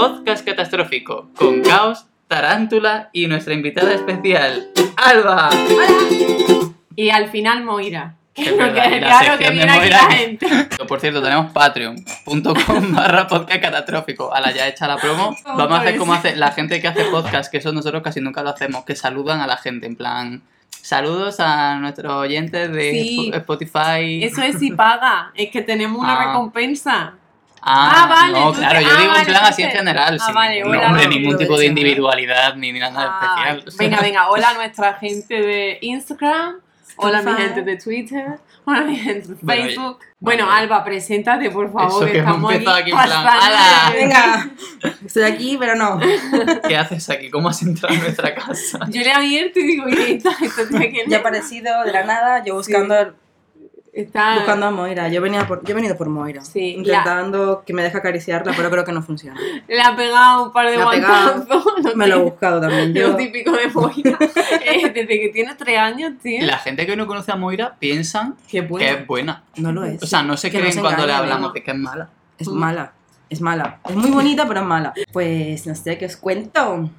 podcast catastrófico con caos, tarántula y nuestra invitada especial, Alba. Y al final Moira. Que Es no verdad, claro que viene aquí la gente. Por cierto, tenemos patreon.com barra podcast catastrófico. A la ya hecha la promo. Vamos a hacer como hace la gente que hace podcast, que eso nosotros casi nunca lo hacemos, que saludan a la gente, en plan... Saludos a nuestros oyentes de Sí. Spotify. Eso es si paga. Es que tenemos una Ah. recompensa. Ah, Ah, vale, No, claro, te- yo ah, digo en vale, plan tú así en general. Ah, sin vale, nombre hola, ni ningún tipo de ¿eh? individualidad ni nada Ah, especial. venga, venga. Hola a nuestra gente de Instagram. Hola a mi gente de Twitter. Hola a mi gente de Bueno, Facebook. y- Bueno, vale. Alba, preséntate, por favor. Eso que estamos aquí en plan, ¡Hala! Venga, estoy aquí, pero no. ¿Qué haces aquí? ¿Cómo has entrado en nuestra casa? Yo le he abierto y digo, ¿y esta, quién Ya aparecido de la nada, yo buscando, Está... buscando a Moira. Yo, venía por, yo he venido por Moira. Sí, intentando que me deje acariciarla, pero creo que no funciona. Le ha pegado un par de guantazos. Me lo he buscado también. Lo Yo, típico de Moira. Eh, desde que tiene tres años, tío. La gente que no conoce a Moira piensan que es buena. no lo es. O sea, no se Que no creen se cuando le hablamos ¿no? de que es mala. Es mala. Es mala. Es muy bonita, pero es mala. Pues no sé qué os cuento.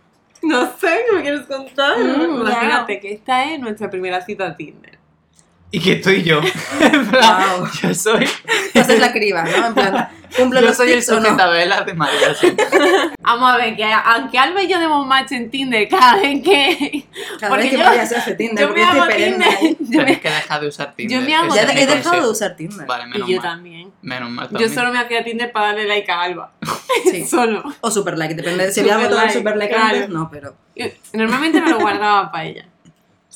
No sé, ¿qué me quieres contar? Mm, Imagínate que esta es nuestra primera cita a Tinder. Y que estoy yo. En plan, Wow. yo soy, Esa es la criba, ¿no? En plan, ¿cumplo yo soy el sujetabelas de María. sí. Vamos a ver, que aunque Alba y yo demos match en Tinder cada vez que... Cada porque vez que yo- vaya a hacer Tinder, yo me hago Tinder. Yo me- que dejar de usar Tinder. me hago Ya he dejado de usar Tinder. Vale, menos Y yo mal. también. Menos mal Yo también. solo me hacía Tinder para darle like a Alba. Sí. Solo. O super like, depende. Si había Super votado el super like claro. antes, no, pero. Yo- Normalmente me lo guardaba para ella.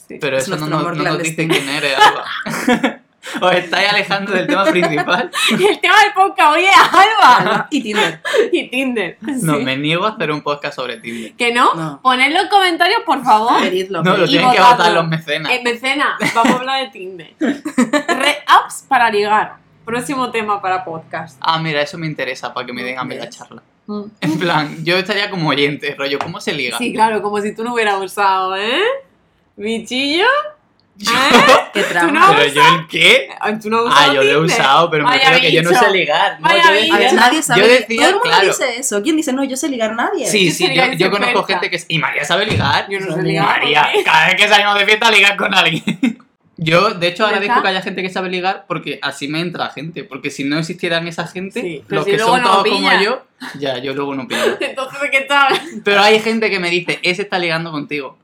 Sí. Pero Es eso no, no nos dice quién eres, Alba. Os estáis alejando del tema principal. El tema del podcast, oye, Alba. Alba y Tinder. Y Tinder. No, Sí. me niego a hacer un podcast sobre Tinder. ¿Que no? No. Poned los comentarios, por favor. Pedidlo. No, lo Y tienen que votar los mecenas. Eh, mecena, vamos a hablar de Tinder. Red apps para ligar. Próximo tema para podcast. Ah, mira, eso me interesa para que me den a mí la charla. En plan, yo estaría como oyente, rollo, ¿cómo se liga? Sí, claro, como si tú no hubieras usado, ¿eh? Bichillo. ¿Eh? Qué ¿Tú trauma. no? ¿Pero yo el qué? Ay, ¿Tú no has usado Ah, yo lo he usado, pero me que yo no sé ligar. No, yo A ver, decía, nadie sabe. yo decía, Todo el mundo claro. dice eso. ¿Quién dice no? Yo sé ligar nadie. Sí, sí, yo, conozco gente que... es- ¿Y María sabe ligar? Yo no sé María, ligar. María, cada vez que salimos de fiesta ligar con alguien. Yo, de hecho, agradezco que haya gente que sabe ligar porque así me entra gente. Porque si no existieran esa gente, Sí, los si que son no todos como yo, ya, yo luego no pillo. Entonces, ¿de qué tal? Pero hay gente que me dice, ese está ligando contigo.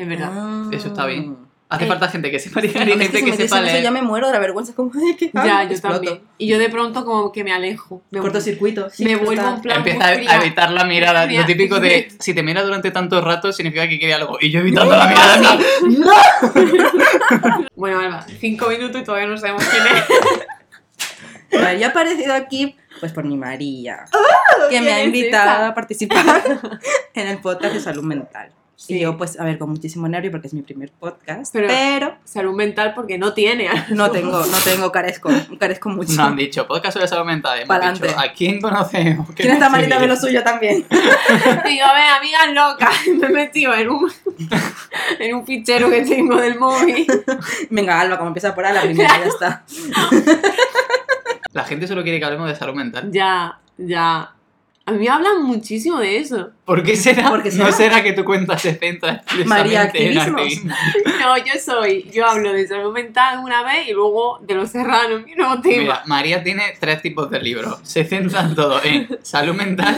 Que es verdad. Ah. Eso está bien. Hace Eh, falta gente que sepa ligar No, y es que gente si que me sepa dicen eso leer. ya me muero de la vergüenza. Es como, ay, qué Ya, yo exploto. también. Y yo de pronto como que me alejo. Me, Cortocircuito. sí, me pero vuelvo en plan Empieza a fría. evitar la mirada. Fría. Lo típico de, si te mira durante tanto rato, significa que quiere algo. Y yo evitando la mirada. plan, Bueno, Alba, cinco minutos y todavía no sabemos quién es. Yo he aparecido aquí, pues por mi María, que me ¿quién ha invitado esa? a participar en el podcast de salud mental. Sí. Y yo, pues, a ver, con muchísimo nervio porque es mi primer podcast, Pero- pero, Salud mental porque no tiene. no tengo, no tengo, carezco, carezco mucho. No han dicho, podcast sobre salud mental. Hemos Pa'lante. dicho, ¿a quién conocemos? ¿Quién está malita de lo suyo también? Digo, a ver, amigas locas, me he metido en un, en un fichero que tengo del móvil. Venga, Alba, como empieza por A, la primera ya está. La gente solo quiere que hablemos de salud mental. Ya, ya. A mí me hablan muchísimo de eso. ¿Por qué será? ¿Por qué No será? será que tu cuenta se centra María, activismo. No, yo soy, yo hablo de salud mental una vez y luego de los serranos, mi nuevo tema. Mira, María tiene tres tipos de libros. Se centran todo en salud mental,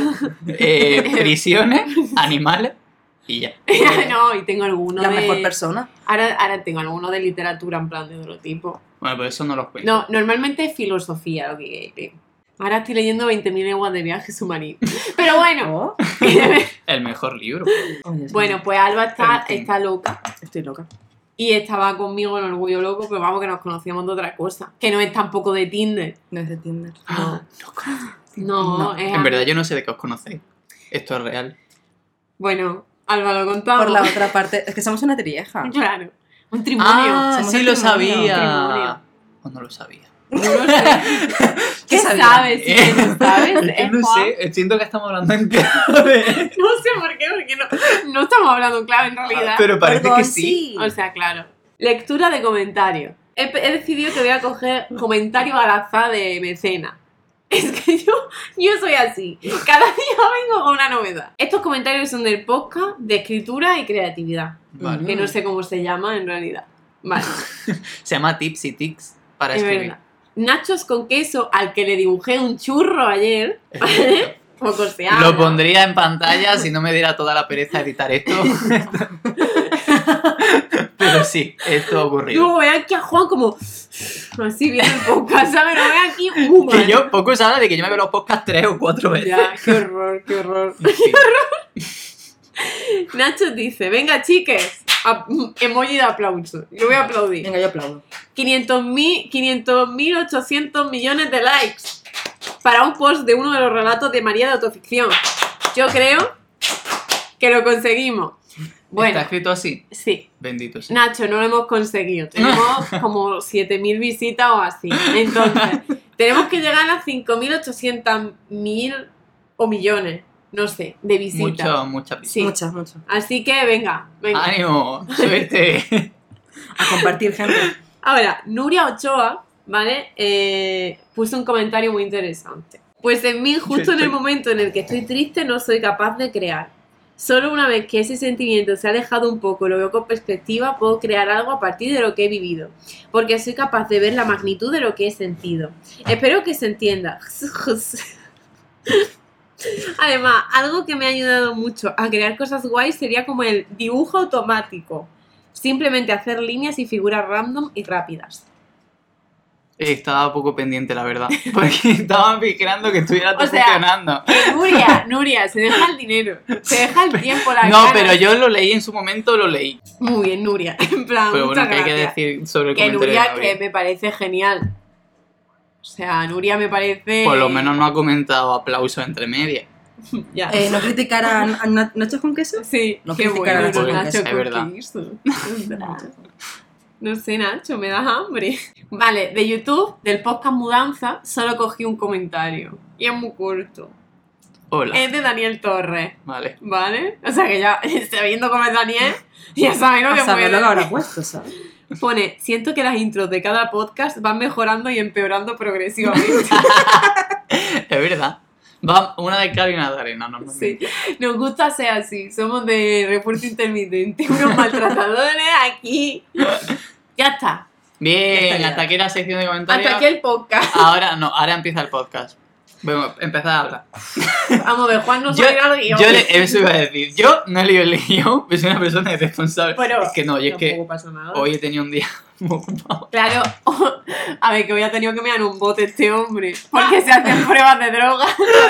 eh, prisiones, animales y ya. no, y tengo algunos La de... mejor persona. Ahora, ahora tengo algunos de literatura en plan de otro tipo. Bueno, pues eso no los cuento. No, normalmente es filosofía lo que leo. Ahora estoy leyendo 20.000 leguas de viaje submarino. Pero bueno, Oh. El mejor libro. Oh, bueno, pues Alba está, está loca. estoy loca. Y estaba conmigo en Orgullo Loco, pero vamos que nos conocíamos de otra cosa. Que no es tampoco de Tinder. No es de Tinder. No. No, No, es En verdad yo no sé de qué os conocéis. Esto es real. Bueno, Alba lo contamos. Por la otra parte, es que somos una trieja. Claro. Un matrimonio. Ah, somos sí lo sabía. O no lo sabía. No lo sé. ¿Qué sabía? sabes? Si Eh, no sabes, Es que no sé, siento que estamos hablando en clave. No sé por qué, porque no, no estamos hablando en clave en realidad. Pero parece Perdón, que sí. O sea, claro. Lectura de comentarios. He, he decidido que voy a coger comentarios al azar de mecena. Es que yo, yo soy así. Cada día vengo con una novedad. Estos comentarios son del podcast de escritura y creatividad. Vale. Que no sé cómo se llama en realidad. Vale, Se llama Tips y Tics para es escribir. verdad. Nachos con queso al que le dibujé un churro ayer. Lo pondría en pantalla si no me diera toda la pereza editar esto. Pero sí, esto ha ocurrido. Luego ve aquí a Juan como así viendo el podcast, ¿sabes? Lo ve aquí. uh, Que yo, poco habla de que yo me veo los podcasts tres o cuatro veces. Ya, qué horror, qué horror. En fin. Nacho dice, venga chiques, emoji de aplauso. Yo voy a aplaudir. Venga, yo aplaudo. 500.000, 500.800 millones de likes para un post de uno de los relatos de María de autoficción. Yo creo que lo conseguimos. Bueno, ¿Está escrito así? sí. Bendito sea. Nacho, no lo hemos conseguido. Tenemos como 7.000 visitas o así. Entonces, tenemos que llegar a 5.800.000 o millones, no sé, de visitas. Mucho, mucha prisa. Sí. Muchas, muchas. Así que venga, venga. ¡Ánimo! ¡Suerte! A compartir, gente. Ahora, Nuria Ochoa, ¿vale? Eh, puso un comentario muy interesante. Pues en mí, justo en el momento en el que estoy triste, no soy capaz de crear. Solo una vez que ese sentimiento se ha alejado un poco, lo veo con perspectiva, puedo crear algo a partir de lo que he vivido. Porque soy capaz de ver la magnitud de lo que he sentido. Espero que se entienda. Además, algo que me ha ayudado mucho a crear cosas guays sería como el dibujo automático. Simplemente hacer líneas y figuras random y rápidas. Estaba poco pendiente, la verdad. Porque estaba vigilando que estuviera todo O sea, funcionando. Que Nuria, Nuria, se deja el dinero, se deja el tiempo, la No, pero yo lo leí en su momento, lo leí. Muy bien, Nuria. En plan, Pero bueno, muchas ¿qué hay que decir sobre el Que comentario Nuria, que me parece genial. O sea, Nuria me parece. Por lo menos no ha comentado aplauso entre medias. Ya. Eh, no criticar a, a Na- nachos con queso. Sí, no qué criticar a bueno, Nacho Nacho, con queso. Es verdad. No sé, Nacho, me das hambre. Vale, de YouTube, del podcast Mudanza, solo cogí un comentario. Y es muy corto. Hola. Es de Daniel Torres, Vale. ¿vale? O sea que ya, sabiendo cómo es Daniel, ya sabéis lo que A puede. lo que habrá puesto, ¿sabes? Pone, siento que las intros de cada podcast van mejorando y empeorando progresivamente. Es verdad. Va una de cal y una de arena, normalmente. Sí, nos gusta ser así, somos de refuerzo intermitente, unos maltratadores aquí. Ya está, Bien, Ya está, ya. hasta aquí la sección de comentarios. hasta aquí el podcast. Ahora no, ahora empieza el podcast. Bueno, empezad a hablar. Vamos a ver, Juan no Yo, al guion. yo le- eso iba a decir. Yo no he leído el guion, pero soy una persona irresponsable. Pero es que no, y es que tampoco pasa nada. hoy he tenido un día Claro, a ver, que hoy ha tenido que mirar un bote este hombre, porque se hacen pruebas de droga.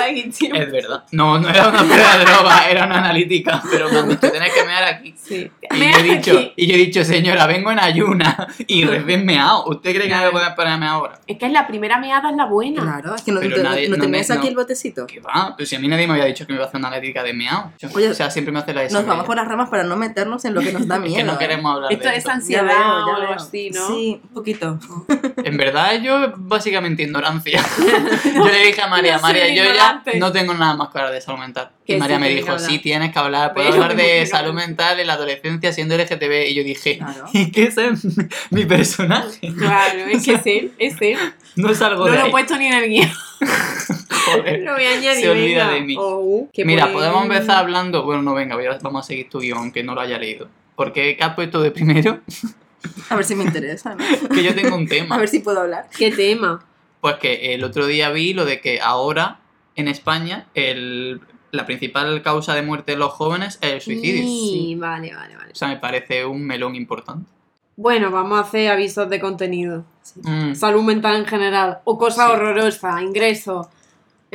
Es verdad. No, no era una prueba de droga, era una analítica. Pero me han dicho, tenés que mear aquí. Sí. Y yo, he dicho, aquí. y yo he dicho, señora, vengo en ayuna y recién meado. ¿Usted cree que me voy a ahora? Es que es la primera meada es la buena. Claro, es que no, Pero te- nadie- no no aquí el botecito. ¿Qué va? Pero si a mí nadie me había dicho que me iba a hacer una analítica de meado. Oye, o sea, siempre me hace la de Nos vamos por las ramas para no meternos en lo que nos da Es miedo. que no ¿eh? queremos hablar Esto de es esto. Ya ansiedad veo, o ya algo veo. Así, ¿no? Sí, un poquito. En verdad, yo básicamente ignorancia. yo le dije a María, no María, yo ignorante. ya no tengo nada más que hablar de salud mental. Y María sí, me dijo, sí, tienes que hablar, puedo Pero hablar de no salud mental en la adolescencia siendo LGTB. Y yo dije, Claro. ¿y qué es mi personaje? Claro, es que es él, es él. No salgo No de lo he puesto ni en el guion. Joder. Lo voy a añadir. Se olvida de mí. Oh, que Mira, podemos empezar hablando. Bueno, no, venga, voy a- vamos a seguir tu guion, aunque no lo haya leído. Porque ¿qué has puesto de primero? A ver si me interesa. ¿no? Que yo tengo un A tema. ver si puedo hablar. ¿Qué tema? Pues que el otro día vi lo de que ahora en España el, la principal causa de muerte de los jóvenes es el suicidio. Sí, vale, vale, vale. O sea, me parece un melón importante. Bueno, vamos a hacer avisos de contenido. Mm, Salud mental en general. O cosas Sí. horrorosas, ingresos.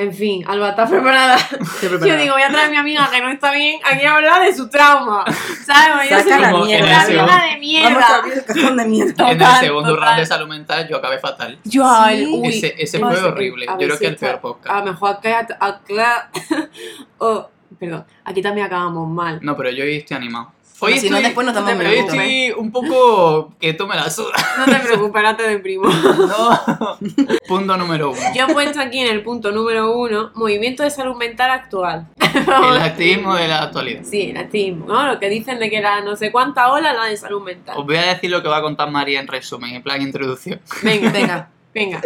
En fin, Alba, ¿estás preparada? Estoy Yo preparada. digo, voy a traer a mi amiga que no está bien aquí a hablar de su trauma. ¿Sabes? Yo soy la mierda. en una el amiga segundo- de Vamos a mierda. abrir el cajón de mierda. en el segundo total. round de salud mental yo acabé fatal. Yo, Sí. uy, ese fue horrible. a Yo creo si que el peor A podcast. lo mejor que acla- oh, perdón, aquí también acabamos mal. No, pero yo hoy estoy animado. Bueno, Hoy si no, estoy- después nos damos te un Hoy minuto. preocupes. estoy un poco que tú me la sudas. No te preocupes, no te deprimo. No. Punto número uno. Yo he puesto aquí en el punto número uno, movimiento de salud mental actual. El activismo de la actualidad. Sí, el activismo, ¿no? Lo que dicen de que la no sé cuánta ola la de salud mental. Os voy a decir lo que va a contar María en resumen, en plan introducción. Venga, Venga. venga.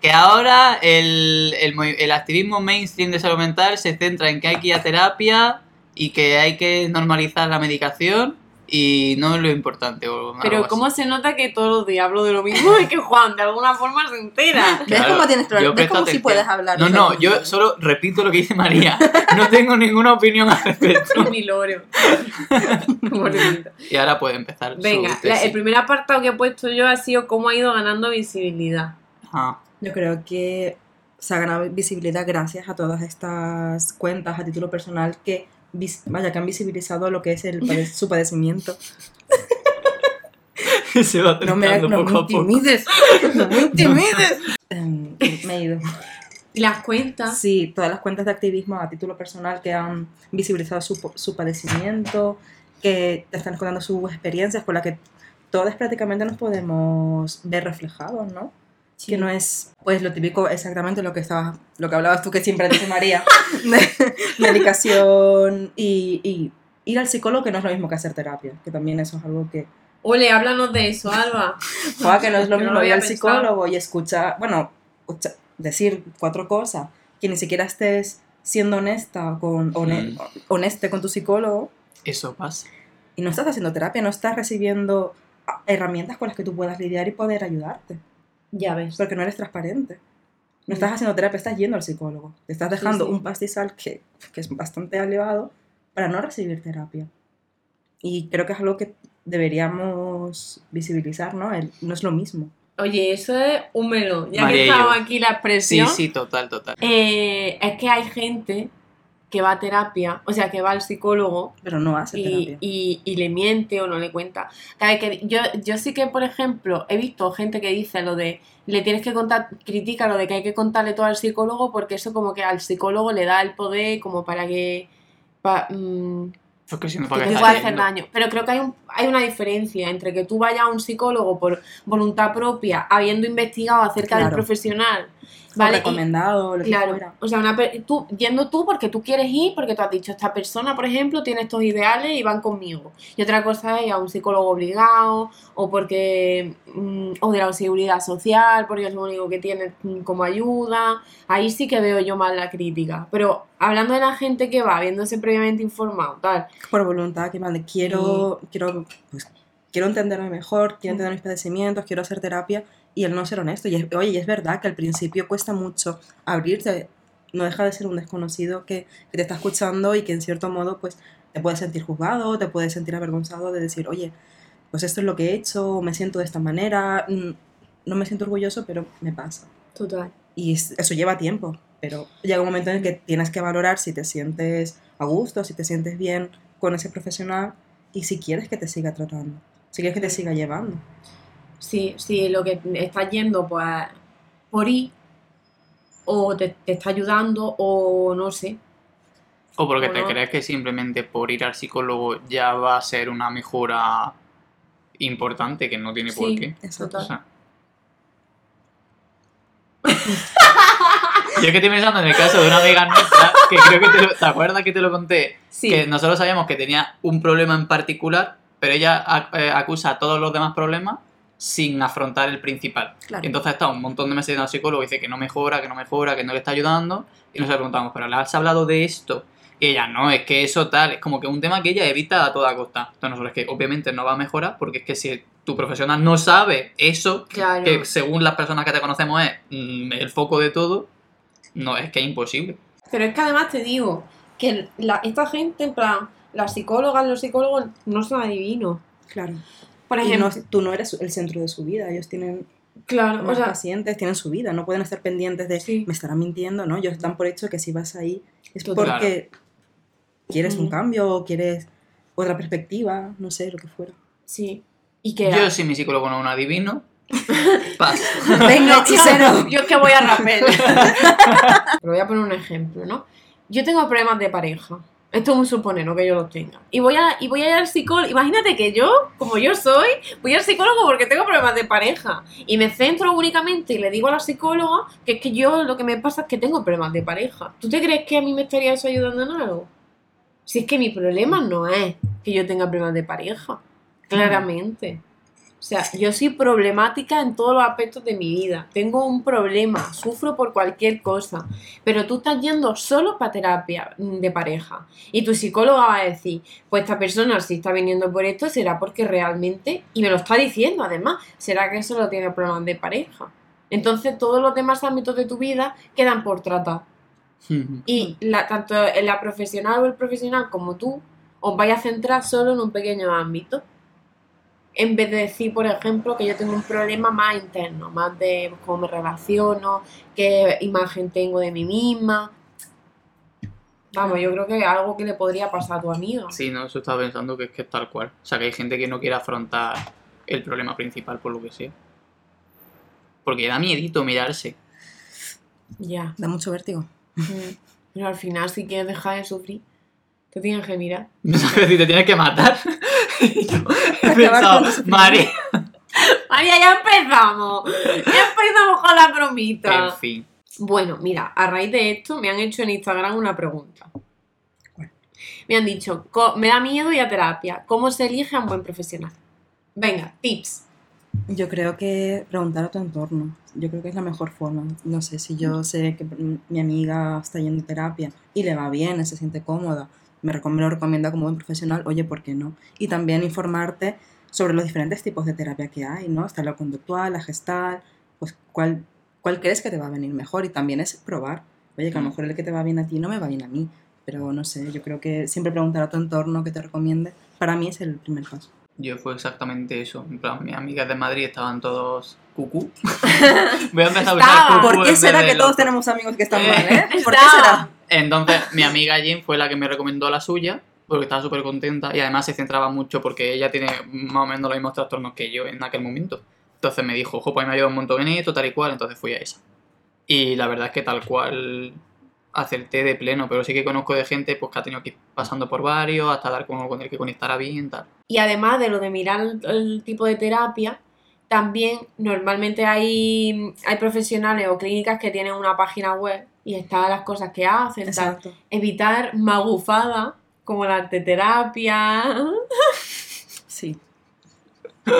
que ahora el, el, activismo mainstream de salud mental se centra en que hay que ir a terapia y que hay que normalizar la medicación y no es lo importante. o Pero. ¿cómo se nota que todos los días hablo de lo mismo y que Juan de alguna forma se entera? ¿Ves Claro, cómo tienes yo problemas? ¿Ves cómo si atención. puedes hablar? No, no, yo solo repito lo que dice María. No tengo ninguna opinión al respecto. Mi loro. Y ahora puede empezar. Venga, la- el primer apartado que he puesto yo ha sido cómo ha ido ganando visibilidad. Ah, Yo creo que se ha ganado visibilidad gracias a todas estas cuentas a título personal que, vaya, que han visibilizado lo que es el pade- su padecimiento. se va No me, no me poco a poco. intimides, no me intimides. Em, me he ido. Y las cuentas. Sí, todas las cuentas de activismo a título personal que han visibilizado su, su padecimiento, que te están contando sus experiencias con las que todas prácticamente nos podemos ver reflejados, ¿no? Que no es, pues, lo típico, exactamente lo que estabas, lo que hablabas tú, que siempre dice María, de medicación y, y ir al psicólogo, que no es lo mismo que hacer terapia, que también eso es algo que, Ole, háblanos de eso, Alba. Joder, que no es lo no mismo lo ir al psicólogo y escuchar, bueno, escucha- decir cuatro cosas, que ni siquiera estés siendo honesta con, hone- Mm. honeste con tu psicólogo Eso pasa. y no estás haciendo terapia, no estás recibiendo ah, herramientas con las que tú puedas lidiar y poder ayudarte, Ya ves. porque no eres transparente. No estás haciendo terapia, estás yendo al psicólogo. Te estás dejando sí. un pastizal que, que es bastante elevado para no recibir terapia. Y creo que es algo que deberíamos visibilizar, ¿no? El- no es lo mismo. Oye, eso es un melón. Ya María que estamos aquí la Sí, expresión. sí, total, total. eh, es que hay gente que va a terapia, o sea, que va al psicólogo Pero no hace y, terapia. y- y le miente o no le cuenta. Cada vez que, yo, yo sí que, por ejemplo, he visto gente que dice lo de le tienes que contar, critica lo de que hay que contarle todo al psicólogo porque eso como que al psicólogo le da el poder como para que... pa- mm, Porque si no, que ¿para te estás hacer daño. Pero creo que hay, un- hay una diferencia entre que tú vayas a un psicólogo por voluntad propia, habiendo investigado acerca del Claro. Profesional, O ¿vale? Y- recomendado, lo que Claro, fuera. o sea, una tú, yendo tú porque tú quieres ir, porque tú has dicho, esta persona, por ejemplo, tiene estos ideales y van conmigo. Y otra cosa es a un psicólogo obligado, o porque, mm, o de la seguridad social, porque es lo único que tiene mm, como ayuda. Ahí sí que veo yo más la crítica. Pero hablando de la gente que va, viéndose previamente informado, tal, Por voluntad, que vale, quiero, quiero, pues, quiero entenderme mejor, quiero entender mis padecimientos, quiero hacer terapia y el no ser honesto. Y es, oye, y es verdad que al principio cuesta mucho abrirte, no deja de ser un desconocido que, que te está escuchando y que en cierto modo pues te puedes sentir juzgado, te puedes sentir avergonzado de decir, oye, pues esto es lo que he hecho, me siento de esta manera, mm, no me siento orgulloso, pero me pasa. total. Y es- eso lleva tiempo, pero llega un momento en el que tienes que valorar si te sientes a gusto, si te sientes bien con ese profesional y si quieres que te siga tratando, si quieres que te siga llevando. Si, si lo que estás yendo, pues, por ir, o te, te está ayudando, o no sé. O porque O te no. crees que simplemente por ir al psicólogo ya va a ser una mejora importante que no tiene por Sí. qué. Exacto. O sea. Yo que estoy pensando en el caso de una amiga nuestra, que creo que te lo, ¿te acuerdas que te lo conté? Sí. Que nosotros sabíamos que tenía un problema en particular, pero ella eh, acusa a todos los demás problemas sin afrontar el principal. Claro. Y entonces está un montón de meses yendo al psicólogo y dice que no mejora, que no mejora, que no le está ayudando. Y nos le preguntamos, ¿pero le has hablado de esto? Y ella, no, es que eso tal, es como que un tema que ella evita a toda costa. Entonces nosotros es que obviamente no va a mejorar porque es que si tu profesional no sabe eso, Claro. que según las personas que te conocemos es mm, el foco de todo, no, es que es imposible. Pero es que además te digo que la- esta gente, en plan, las psicólogas, los psicólogos, no son adivinos. Claro. Por Y ejemplo, no- tú no eres el centro de su vida, ellos tienen claro, o unos sea, pacientes, tienen su vida, no pueden estar pendientes de, Sí. me estará mintiendo, ¿no? Ellos dan por hecho que si vas ahí es Total. porque quieres un cambio o quieres otra perspectiva, no sé, lo que fuera. sí. Y que Yo, si mi psicólogo no es un adivino, paso. Venga, hechicero. Yo es que voy a rapel. Pero voy a poner un ejemplo, ¿no? Yo tengo problemas de pareja. Esto es un suponer, no que yo los tenga. Y voy a, y voy a ir al psicólogo. Imagínate que yo, como yo soy, voy al psicólogo porque tengo problemas de pareja. Y me centro únicamente y le digo a la psicóloga que es que yo lo que me pasa es que tengo problemas de pareja. ¿Tú te crees que a mí me estaría eso ayudando en algo? Si es que mi problema no es que yo tenga problemas de pareja. Claramente. Sea, yo soy problemática en todos los aspectos de mi vida. Tengo un problema, sufro por cualquier cosa. Pero tú estás yendo solo para terapia mm, de pareja. Y tu psicóloga va a decir, pues esta persona si está viniendo por esto será porque realmente, y me lo está diciendo además, será que solo tiene problemas de pareja. Entonces todos los demás ámbitos de tu vida quedan por tratar. Y la, tanto la profesional o el profesional como tú os vais a centrar solo en un pequeño ámbito. En vez de decir, por ejemplo, que yo tengo un problema más interno, más de cómo me relaciono, qué imagen tengo de mí misma. Vamos, yo creo que es algo que le podría pasar a tu amiga. Sí, no, eso estaba pensando que es que es tal cual. O sea, que hay gente que no quiere afrontar el problema principal por lo que sea. Porque da miedito mirarse. Ya. Da mucho vértigo. Mm. Pero al final, si quieres dejar de sufrir, te tienes que mirar. No sabes si te tienes que matar. He pensado. María. María, ya empezamos. Ya empezamos con la bromita. En fin. Bueno, mira, a raíz de esto me han hecho en Instagram una pregunta. Me han dicho, "Co- me da miedo ir a terapia. ¿Cómo se elige a un buen profesional? Venga, tips. Yo creo que preguntar a tu entorno. Yo creo que es la mejor forma. No sé, si yo sé que mi amiga está yendo a terapia y le va bien, se siente cómoda, me, recom- me lo recomienda como buen profesional, oye, ¿por qué no? Y también informarte sobre los diferentes tipos de terapia que hay, ¿no? Está la conductual, la gestal, pues cuál, cuál crees que te va a venir mejor y también es probar. Oye, que a lo Mm. mejor el que te va bien a ti no me va bien a mí, pero no sé, yo creo que siempre preguntar a tu entorno que te recomiende, para mí es el primer paso. Yo fue exactamente eso. En plan, mis amigas de Madrid estaban todos cucú. Voy a empezar a usar cucú ¿Por qué será que todos tenemos amigos que están mal, eh? ¿Por qué será? Entonces, mi amiga Jean fue la que me recomendó la suya, porque estaba súper contenta y además se centraba mucho porque ella tiene más o menos los mismos trastornos que yo en aquel momento. Entonces me dijo, ojo, pues me ha ayudado un montón en esto, tal y cual, entonces fui a esa. Y la verdad es que tal cual acerté de pleno, pero sí que conozco de gente pues, que ha tenido que ir pasando por varios hasta dar con con el que conectara bien, tal. Y además de lo de mirar el, el tipo de terapia, también normalmente hay, hay profesionales o clínicas que tienen una página web y están las cosas que hacen. tal. Evitar magufadas como la arteterapia. Sí.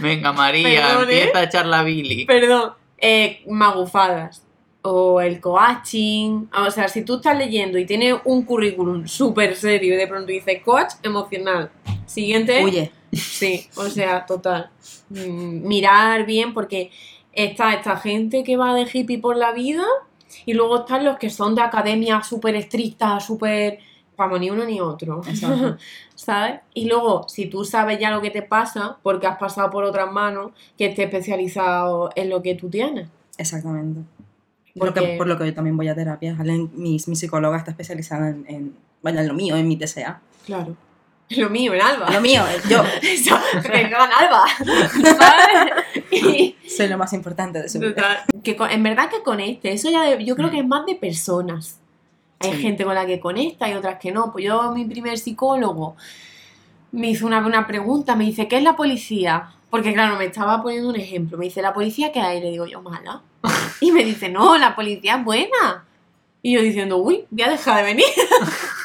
Venga, María, Perdón, ¿eh? empieza a echar la Billy. Perdón, eh, magufadas. O el coaching. O sea, si tú estás leyendo y tienes un currículum súper serio y de pronto dice coach emocional. Siguiente. Oye, Sí, o sea, total. Mm, Mirar bien porque está esta gente que va de hippie por la vida y luego están los que son de academia súper estricta, súper... Vamos, ni uno ni otro. Exacto. ¿Sabes? Y luego, si tú sabes ya lo que te pasa, porque has pasado por otras manos, que esté especializado en lo que tú tienes. exactamente. Por, lo que, Porque- por lo que yo también voy a terapia. Mi, mi psicóloga está especializada en, en, vaya, en lo mío, en mi TSA. Claro. Lo mío, en Alba. Lo mío, yo Eso, Alba. ¿Sabes? Y- soy lo más importante de su vida. Que con- en verdad que conecte, eso ya de- yo creo que es más de personas. Hay Sí. gente con la que conecta y otras que no. Pues yo, mi primer psicólogo, me hizo una, una pregunta, me dice, ¿qué es la policía? Porque claro, me estaba poniendo un ejemplo. Me dice, ¿la policía qué hay? Le digo yo, mala. Y me dice, no, la policía es buena. Y yo diciendo, uy, voy a dejar de venir.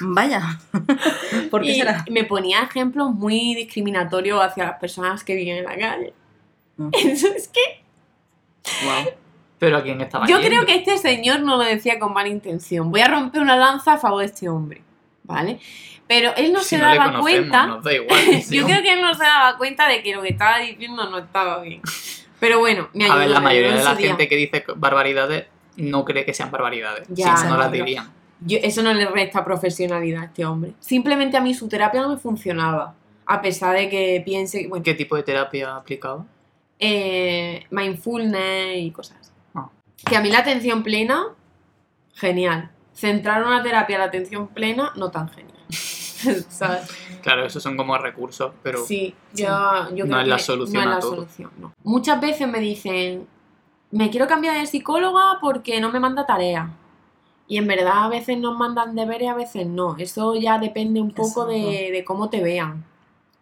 Vaya. ¿Por qué y será? me ponía ejemplos muy discriminatorios hacia las personas que viven en la calle. Mm. Entonces, ¿qué? Wow. Pero a quién estaba Yo yendo? creo que este señor no lo decía con mala intención. Voy a romper una lanza a favor de este hombre, ¿vale? Pero él no Si se no daba cuenta. nos da igual. sí. Yo creo que él no se daba cuenta de que lo que estaba diciendo no estaba bien. Pero bueno, me ayudó. A ver, la mayoría de la día. gente que dice barbaridades no cree que sean barbaridades. Ya, si no, no las dirían. Yo- eso no le resta profesionalidad a este hombre. Simplemente a mí su terapia no me funcionaba. A pesar de que piense, bueno, ¿Qué tipo de terapia aplicaba? eh, mindfulness y cosas. Ah. Que a mí la atención plena, genial. Centrar una terapia a la atención plena, no tan genial. ¿Sabes? Claro, esos son como recursos, pero Sí, yo, yo No creo es la que solución no es la todo. solución, no. Muchas veces me dicen, me quiero cambiar de psicóloga porque no me manda tarea. Y en verdad a veces nos mandan deberes, a veces no. Eso ya depende un poco de, de cómo te vean.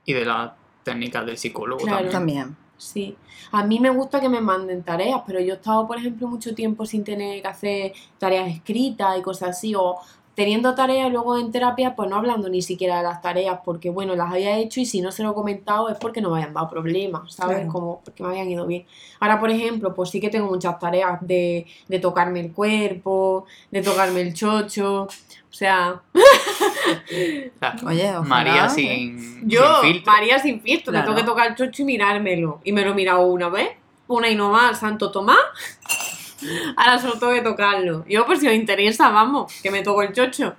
y de las técnicas del psicólogo Claro. también. También. Sí. A mí me gusta que me manden tareas, pero yo he estado, por ejemplo, mucho tiempo sin tener que hacer tareas escritas y cosas así, o teniendo tareas luego en terapia, pues no hablando ni siquiera de las tareas, porque bueno, las había hecho y si no se lo he comentado es porque no me habían dado problemas, ¿sabes? Claro. Como porque me habían ido bien. Ahora, por ejemplo, pues sí que tengo muchas tareas de, de tocarme el cuerpo, de tocarme el chocho, o sea, O sea, Oye, ojalá, María ¿eh? sin, yo, sin filtro. María sin filtro, me Claro. tengo que tocar el chocho y mirármelo. Y me lo he mirado una vez, una y no más, Santo Tomás. Ahora solo tengo que tocarlo. Yo, por si os interesa, vamos, que me toco el chocho.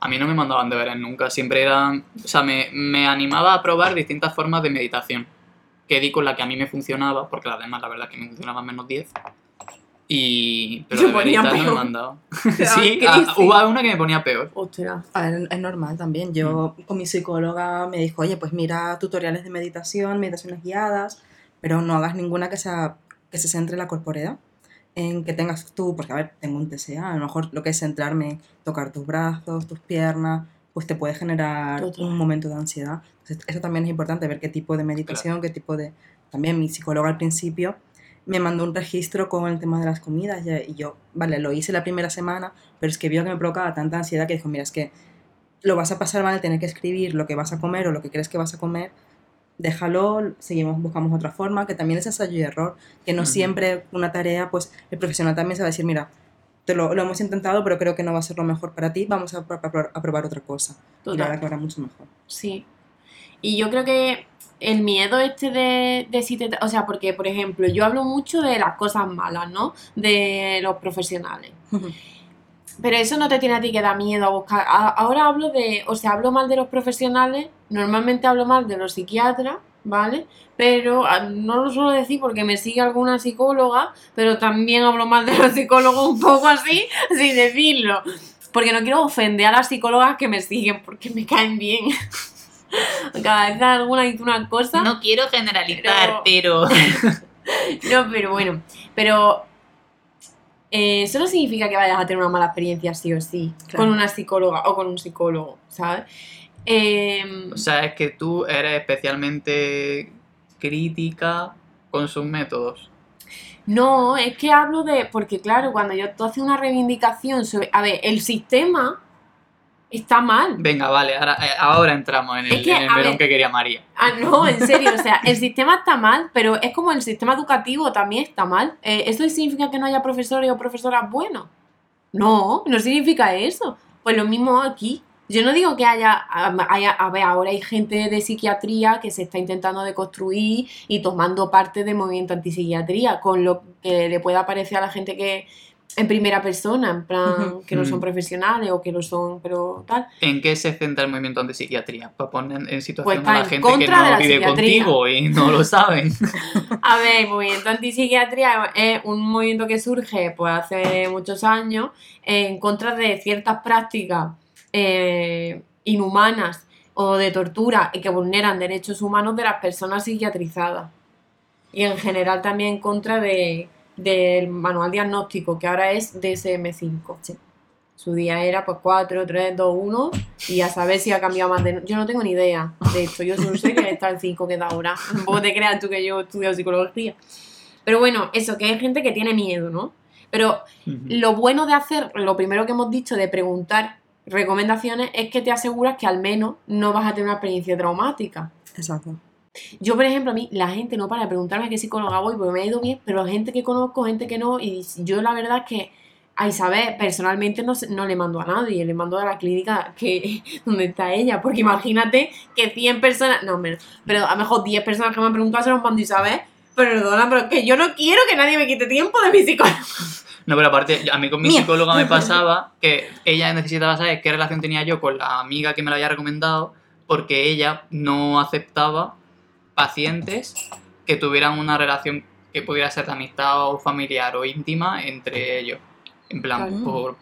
A mí no me mandaban deberes nunca, siempre eran... O sea, me, me animaba a probar distintas formas de meditación, que di con la que a mí me funcionaba, porque las demás la verdad que me funcionaban menos 10. Y... Pero de ponía no me peor. mandaban. sí, ¿qué ah, hubo una que me ponía peor. Ostras. A ver, es normal también. Yo con mi psicóloga me dijo, oye, pues mira tutoriales de meditación, meditaciones guiadas, pero no hagas ninguna que, sea, que se centre en la corporeidad. En que tengas tú, porque a ver, tengo un TCA, a lo mejor lo que es centrarme en tocar tus brazos, tus piernas, pues te puede generar Total. un momento de ansiedad. Entonces, eso también es importante, ver qué tipo de meditación, qué tipo de... También mi psicóloga al principio me mandó un registro con el tema de las comidas y yo, vale, lo hice la primera semana, pero es que vio que me provocaba tanta ansiedad que dijo, mira, es que lo vas a pasar mal tener que escribir lo que vas a comer o lo que crees que vas a comer, déjalo, seguimos, buscamos otra forma, que también es ensayo y error, que no siempre una tarea, pues el profesional también se va a decir, mira, te lo, lo hemos intentado, pero creo que no va a ser lo mejor para ti, vamos a, pro- a pro- a probar otra cosa. Y la que mucho mejor. Sí. Y yo creo que el miedo este de, de si te... O sea, porque, por ejemplo, yo hablo mucho de las cosas malas, ¿no? De los profesionales. Pero eso no te tiene a ti que dar miedo a buscar. A- ahora hablo de, o sea, hablo mal de los profesionales, normalmente hablo mal de los psiquiatras, ¿vale? Pero ah, no lo suelo decir porque me sigue alguna psicóloga, pero también hablo mal de los psicólogos un poco así, sin decirlo. Porque no quiero ofender a las psicólogas que me siguen, porque me caen bien. Cada vez alguna dice una cosa. No quiero generalizar, Pero- pero... No, pero bueno, pero eh, eso no significa que vayas a tener una mala experiencia sí o sí Claro. con una psicóloga o con un psicólogo, ¿sabes? Eh, O sea, es que tú eres especialmente crítica con sus métodos. no, es que hablo de, porque claro, cuando yo tú haces una reivindicación sobre, a ver, el sistema está mal. Venga, vale, ahora, eh, ahora entramos en el, Es que, en el melón ver, que quería María. Ah, no, en serio, o sea, el sistema está mal, pero es como el sistema educativo también está mal. Eh, ¿Eso significa que no haya profesores o profesoras buenos? No, no significa eso. Pues lo mismo aquí. Yo no digo que haya, haya- a ver, ahora hay gente de psiquiatría que se está intentando deconstruir y tomando parte del movimiento antipsiquiatría, con lo que le pueda parecer a la gente que en primera persona, en plan, que no son Mm. profesionales o que lo son, pero tal. ¿En qué se centra el movimiento antipsiquiatría? Para poner en situación Pues a la en gente que contra de no la vive psiquiatría. contigo y no lo saben. A ver, el movimiento antipsiquiatría es un movimiento que surge pues hace muchos años en contra de ciertas prácticas eh, inhumanas o de tortura y que vulneran derechos humanos de las personas psiquiatrizadas. Y en general también en contra de, del manual diagnóstico, que ahora es DSM-5. Sí. Su día era pues 4, 3, 2, 1 y a saber si ha cambiado más de... Yo no tengo ni idea de esto, yo solo sé que está el 5 que da ahora. Tampoco te creas tú que yo estudio psicología. Pero bueno, eso, que hay gente que tiene miedo, ¿no? Pero lo bueno de hacer, lo primero que hemos dicho de preguntar recomendaciones es que te aseguras que al menos no vas a tener una experiencia traumática. Exacto. Yo, por ejemplo, a mí la gente no para de preguntarme a qué psicóloga voy porque me ha ido bien, pero gente que conozco, gente que no, y yo la verdad es que a Isabel personalmente no, no le mando a nadie, le mando a la clínica que donde está ella, porque imagínate que 100 personas, no, menos, pero a lo mejor 10 personas que me han preguntado se los mando a Isabel, perdona, pero que yo no quiero que nadie me quite tiempo de mi psicóloga. No, pero aparte, a mí con mi psicóloga me pasaba que ella necesitaba saber qué relación tenía yo con la amiga que me lo había recomendado, porque ella no aceptaba pacientes que tuvieran una relación que pudiera ser de amistad o familiar o íntima entre ellos. En plan, Claro. por,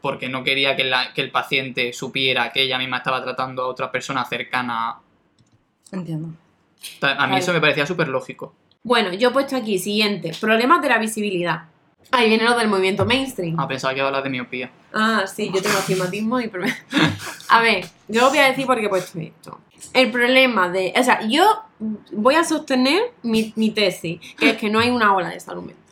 porque no quería que, la- que el paciente supiera que ella misma estaba tratando a otra persona cercana. Entiendo. A mí Claro. eso me parecía súper lógico. Bueno, yo he puesto aquí, siguiente, problemas de la visibilidad. Ahí viene lo del movimiento mainstream. Ah, pensaba que iba a hablar de miopía. Ah, sí, yo tengo astigmatismo y... A ver, yo voy a decir por qué he puesto esto. El problema de... O sea, yo voy a sostener mi, mi tesis, que es que no hay una ola de salud mental.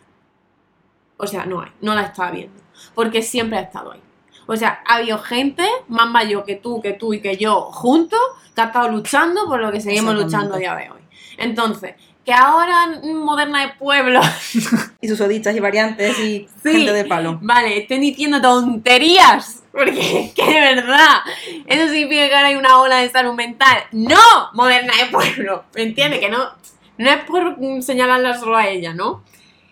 O sea, no hay, no la está habiendo. Porque siempre ha estado ahí. O sea, ha habido gente más mayor que tú, que tú y que yo juntos que ha estado luchando por lo que seguimos luchando a día de hoy. Entonces, que ahora Moderna de Pueblo, Y sus oditas y variantes y Sí. gente de palo. vale, estén diciendo tonterías, porque es que de verdad, eso significa que ahora hay una ola de salud mental. ¡No! Moderna de Pueblo, ¿me entiendes? Que no, no es por señalarla solo a ella, ¿no?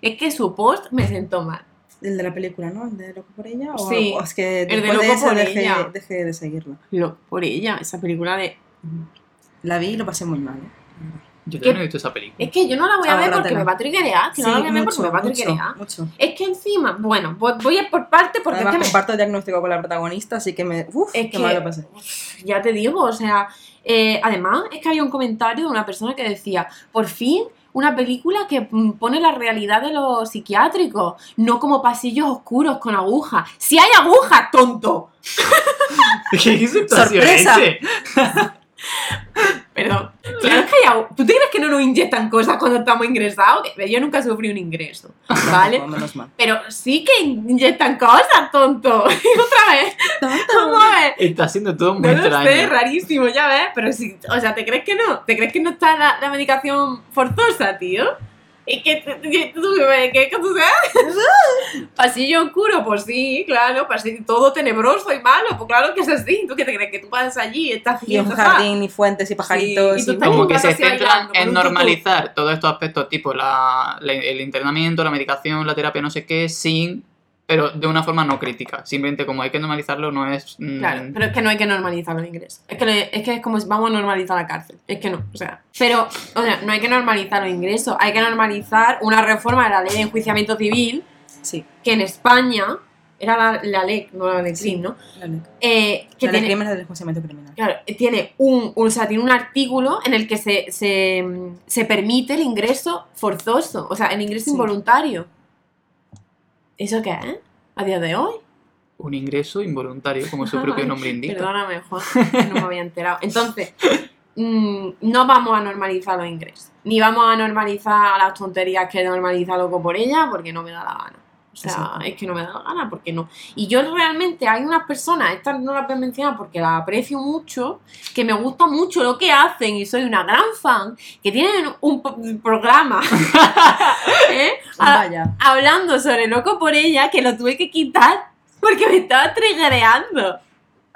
Es que su post me sentó mal. El de la película, ¿no? ¿El de Loco por ella? O, Sí, o es que el de de, Loco ese por dejé, ella. dejé de seguirla. Lo, por ella, esa película de... La vi y lo pasé muy mal. ¿eh? Yo todavía no he visto esa película. Es que yo no la voy a ver porque me va a triggerear, que no la voy a ver porque me va a mucho, triggerear. mucho. Es que encima, bueno, voy voy a ir por parte porque Además, es que me- comparto el diagnóstico con la protagonista, así que me. Uf, Es qué que- mal lo pasé. ya te digo, o sea, eh, además es que había un comentario de una persona que decía, por fin una película que mm, pone la realidad de los psiquiátricos, no como pasillos oscuros con agujas. Si hay agujas, tonto. ¿Qué ha sido ¡Sorpresa! ese? Perdón. Claro que hay ¿Tú te crees que no nos inyectan cosas cuando estamos ingresados? Yo nunca sufrí un ingreso, ¿vale? Tampoco, menos mal. Pero sí que inyectan cosas, tonto. Y otra vez, ver. Está siendo todo muy No lo sé, extraño. rarísimo, ya ves. Pero si, o sea, ¿te crees que no? ¿Te crees que no está la, la medicación forzosa, tío? ¿Y que, sabes? Pasillo oscuro, pues sí, claro. Pasillo, todo tenebroso y malo, pues claro que es así. ¿Tú qué te crees? Que tú pasas allí y estás Y un jardín, y fuentes, y pajaritos. y tú y- estás Como que se centran en normalizar todos estos aspectos, tipo la, la- el internamiento, la medicación, la terapia, no sé qué, sin. Pero de una forma no crítica. Simplemente como hay que normalizarlo, no es. mm, Claro, pero es que no hay que normalizar los ingresos. Es que, le- es que es como si vamos a normalizar la cárcel. Es que no, o sea. Pero, o sea, no hay que normalizar los ingresos. Hay que normalizar una reforma de la ley de enjuiciamiento civil Sí, que en España era la, la ley, no la de CRIM, ¿no? la ley. Eh, que La ley tiene, crímenes del enjuiciamiento criminal. claro, tiene un, un- o sea, tiene un artículo en el que se, se, se permite el ingreso forzoso, o sea, el ingreso Sí. involuntario. ¿Eso qué es? A día de hoy. Un ingreso involuntario, como su propio nombre indica. Perdóname, Juan, no me había enterado. Entonces, mm, no vamos a normalizar los ingresos. Ni vamos a normalizar las tonterías que normaliza loco por ella, porque no me da la gana. O sea, Exacto. es que no me da la gana, porque no. Y yo realmente hay unas personas, estas no las voy a mencionar porque las aprecio mucho, que me gusta mucho lo que hacen y soy una gran fan, que tienen un programa ¿eh? a- Vaya. hablando sobre loco por ella, que lo tuve que quitar porque me estaba triggereando.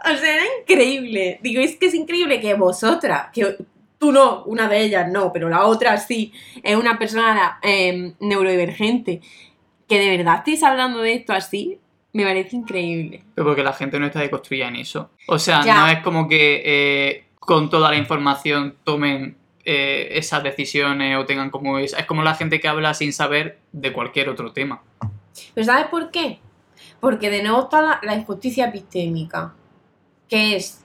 O sea, era increíble. Digo, es que es increíble que vosotras, que tú no, una de ellas no, pero la otra sí, es una persona eh, neurodivergente, que de verdad estéis hablando de esto así, me parece increíble. Pero porque la gente no está deconstruida en eso. O sea, Ya. no es como que eh, con toda la información tomen eh, esas decisiones o tengan como... Es, es como la gente que habla sin saber de cualquier otro tema. ¿Pero sabes por qué? Porque de nuevo está la, la injusticia epistémica, que es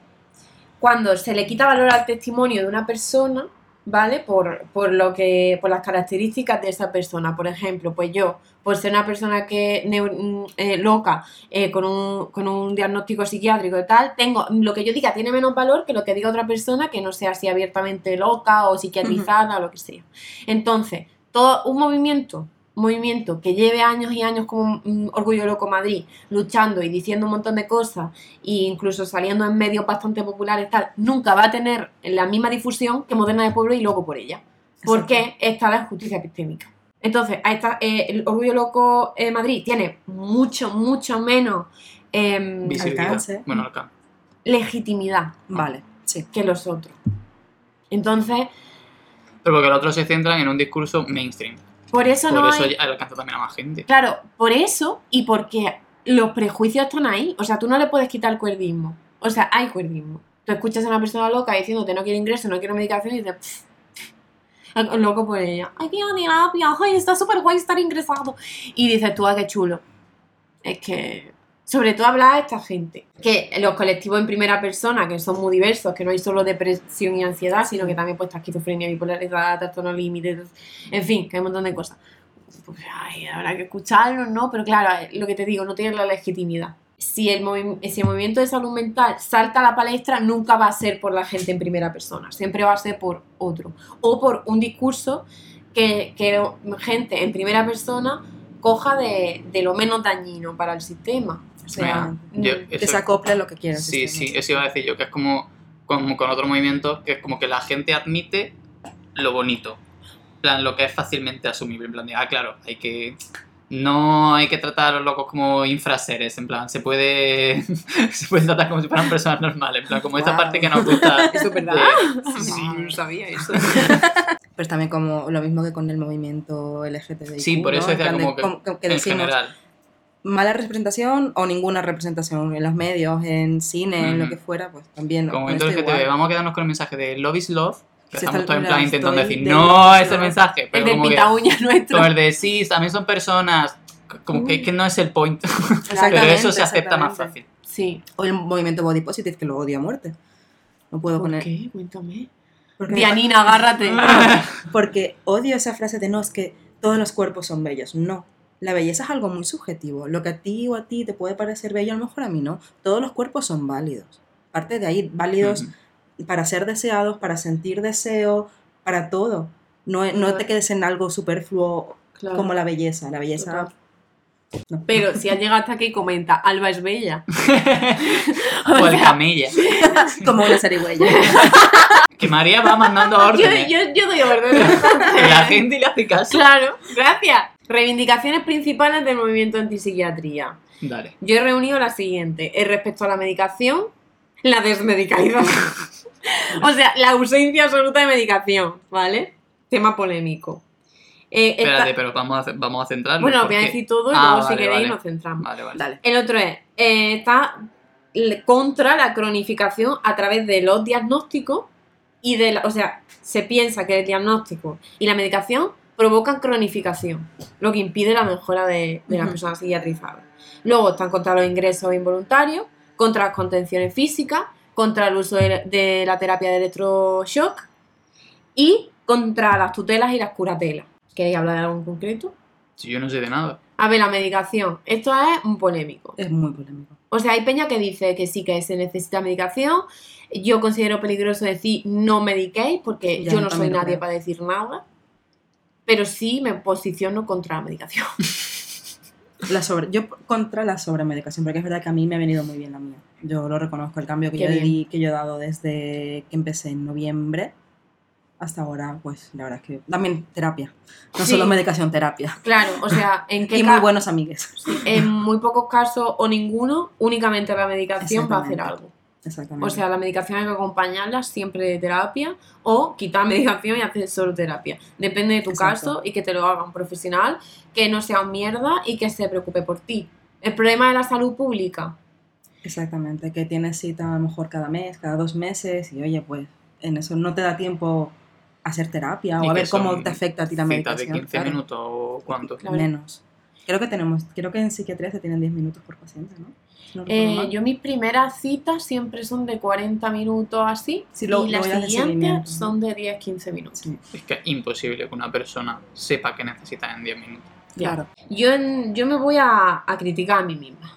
cuando se le quita valor al testimonio de una persona, ¿vale? Por, por lo que, por las características de esa persona. Por ejemplo, pues yo, por ser una persona que neu- mm, eh, loca, eh, con, un, con un diagnóstico psiquiátrico y tal, tengo, lo que yo diga tiene menos valor que lo que diga otra persona que no sea así abiertamente loca o psiquiatrizada o lo que sea. Entonces, todo un movimiento movimiento que lleve años y años como Orgullo Loco Madrid, luchando y diciendo un montón de cosas e incluso saliendo en medios bastante populares tal, nunca va a tener la misma difusión que Moderna de Pueblo y Loco por ella. Porque está la justicia epistémica. Entonces, ahí está, eh, el Orgullo Loco eh, Madrid tiene mucho, mucho menos Visibilidad. Alcance. Bueno, alcance. legitimidad Vale, sí. que los otros. Entonces, Pero porque los otros se centran en un discurso mainstream. Por eso Por no eso hay... ya alcanza también a más gente. Claro, por eso y porque los prejuicios están ahí. O sea, tú no le puedes quitar el cuerdismo. O sea, hay cuerdismo. Tú escuchas a una persona loca diciéndote no quiero ingreso, no quiero medicación y dices, loco por ella. Ay, qué terapia, ay, está súper guay estar ingresado. Y dices tú, ah, qué chulo. Es que, sobre todo hablar a esta gente. Que los colectivos en primera persona, que son muy diversos, que no hay solo depresión y ansiedad, sino que también pues esquizofrenia, bipolaridad, trastorno límite, en fin, que hay un montón de cosas pues, ay, habrá que escucharlos, ¿no? Pero claro, lo que te digo, no tiene la legitimidad. Si el, movi- si el movimiento de salud mental salta a la palestra, nunca va a ser por la gente en primera persona, siempre va a ser por otro. O por un discurso que, que gente en primera persona coja de, de lo menos dañino para el sistema. O sea, Yo- mm, Que eso- se acople a lo que quieras. Sí, sí, eso iba a decir yo, que es como, como con otro movimiento, que es como que la gente admite lo bonito. Plan, lo que es fácilmente asumible. En plan, de, ah, claro, hay que. No hay que tratar a los locos como infraseres, en plan, se puede. se puede tratar como si fueran personas normales, en plan, como esta Wow. parte que nos gusta. ¿Eso es verdad? de- sí, No, no sabía eso. Pero también como lo mismo que con el movimiento LGTBI. Sí, por eso decía como que, que en general. Mala representación o ninguna representación en los medios, en cine, en lo que fuera, pues también. Como LGTB, igual. vamos a quedarnos con el mensaje de Love is Love, que Sí, estamos todos en la plan intentando decir, del no es el Love". mensaje, El pero del como que. pita uña nuestro. Como el de sí, también son personas. Como que, que no es el point. Pero eso se acepta más fácil. Sí. O el movimiento body positive, que lo odio a muerte. No puedo ¿Por poner. qué? Cuéntame. Porque, Dianina, agárrate. porque odio esa frase de no, es que todos los cuerpos son bellos. No. La belleza es algo muy subjetivo. Lo que a ti o a ti te puede parecer bello, a lo mejor a mí no. Todos los cuerpos son válidos. Parte de ahí, válidos para ser deseados, para sentir deseo, para todo. No, no te quedes en algo superfluo Claro. como la belleza. La belleza. Total. no. Pero si has llegado hasta aquí, comenta, Alba es bella. o el camella. como una zarigüeya. Que María va mandando Yo, órdenes. yo, yo doy órdenes. La gente le hace caso. Claro, gracias. Reivindicaciones principales del movimiento antipsiquiatría. Dale. Yo he reunido la siguiente. Eh, respecto a la medicación, la desmedicalización. o sea, la ausencia absoluta de medicación, ¿vale? Tema polémico. Eh, esta- Espérate, pero vamos a, vamos a centrarnos. Bueno, voy a porque- decir todo y Ah, luego si queréis vale. nos centramos. Vale, vale. Dale. El otro es, eh, está contra la cronificación a través de los diagnósticos y de la, o sea, se piensa que el diagnóstico y la medicación provocan cronificación, lo que impide la mejora de, de las personas psiquiatrizadas. Luego están contra los ingresos involuntarios, contra las contenciones físicas, contra el uso de, de la terapia de electroshock y contra las tutelas y las curatelas. ¿Queréis hablar de algo en concreto? Si yo no sé de nada. A ver, la medicación. Esto es un polémico. Es muy polémico. O sea, hay peña que dice que sí que se necesita medicación. Yo considero peligroso decir no mediquéis porque Ya, yo no soy nadie creo. para decir nada. Pero sí me posiciono contra la medicación. La sobre, yo contra la sobremedicación, porque es verdad que a mí me ha venido muy bien la mía. Yo lo reconozco, el cambio que, Qué yo, di- que yo he dado desde que empecé en noviembre hasta ahora, pues la verdad es que también terapia. No Sí. solo medicación, terapia. Claro, o sea, en qué Y muy buenos amigues. en muy pocos casos o ninguno, únicamente la medicación va a hacer algo. Exactamente. O sea, la medicación hay que acompañarla siempre de terapia o quitar medicación y hacer solo terapia. Depende de tu Exacto. caso y que te lo haga un profesional que no sea un mierda y que se preocupe por ti. El problema de la salud pública. Exactamente, que tienes cita a lo mejor cada mes, cada dos meses, y oye, pues en eso no te da tiempo a hacer terapia Y o a ver cómo te afecta a ti la Cita de medicación. 15 claro. minutos o cuánto. Claro. Menos. Creo que tenemos, creo que en psiquiatría se tienen 10 minutos por paciente, ¿no? No Eh, yo mis primeras citas siempre son de 40 minutos así Sí, lo- y lo las siguientes son de 10-15 minutos. Sí, Es que es imposible que una persona sepa que necesita en 10 minutos. Claro. Yo, en- yo me voy a, a criticar a mí misma.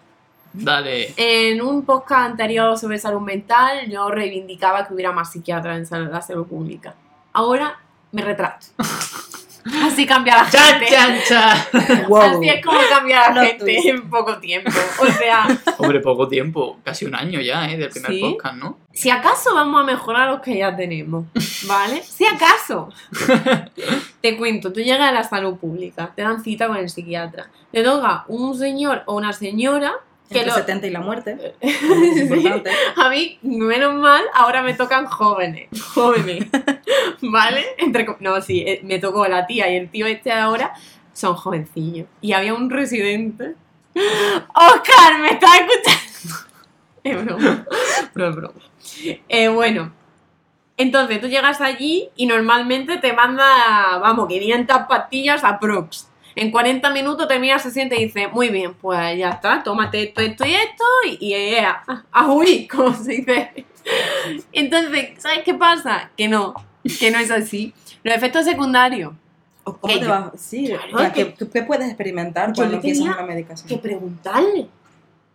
Dale. En un podcast anterior sobre salud mental, yo reivindicaba que hubiera más psiquiatras en la salud pública. Ahora me retrato. Así cambia la ¡Chan, gente. chan, chan! Wow. Así es como cambia la gente en poco tiempo. O sea, Hombre, poco tiempo. Casi un año ya, ¿eh? Del primer ¿Sí? podcast, ¿no? si acaso vamos a mejorar los que ya tenemos, ¿vale? Si acaso. Te cuento, tú llegas a la salud pública, te dan cita con el psiquiatra. Te toca un señor o una señora que Entre lo, 70 y la muerte. Sí. A mí, menos mal, ahora me tocan jóvenes. Jóvenes. ¿Vale? Entre, no, sí, eh, me tocó la tía y el tío este de ahora son jovencillos. Y había un residente. ¡Oscar! ¿Me estás escuchando? Es broma. No es broma. Eh, bueno. Entonces tú llegas allí y normalmente te manda, vamos, 500 pastillas a Prox. En 40 minutos termina, se siente y dice, muy bien, pues ya está, tómate esto, esto y esto y, y a, a huir, como se dice. Entonces, ¿sabes qué pasa? Que no, que no es así. Los efectos secundarios, ¿O ¿Cómo Que te yo- va? Sí, Claro, o sea, que- ¿qué, puedes experimentar cuando empiezas una medicación? que preguntarle.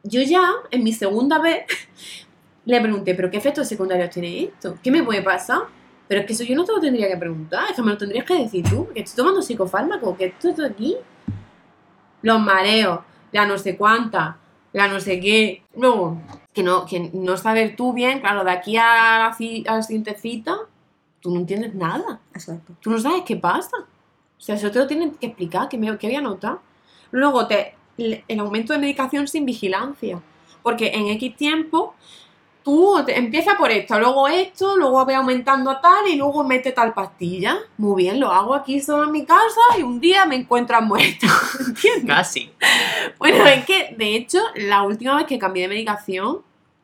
Yo ya, en mi segunda vez, le pregunté, ¿pero qué efectos secundarios tiene esto? ¿Qué me puede pasar? Pero es que eso yo no te lo tendría que preguntar, es que me lo tendrías que decir tú, que estoy tomando psicofármaco, que esto está aquí. los mareos, la no sé cuánta, la no sé qué. Luego, que no, que no saber tú bien, claro, de aquí a la, a la siguiente cita, tú no entiendes nada. Exacto. Tú no sabes qué pasa. O sea, eso te lo tienen que explicar, que, me, que voy a notar. Luego, te, el aumento de medicación sin vigilancia. Porque en X tiempo, tú te- empieza por esto, luego esto, luego ve aumentando a tal y luego mete tal pastilla. Muy bien, lo hago aquí solo en mi casa y un día me encuentran muerta. ¿Entiendes? Casi. Bueno, es que, de hecho, la última vez que cambié de medicación,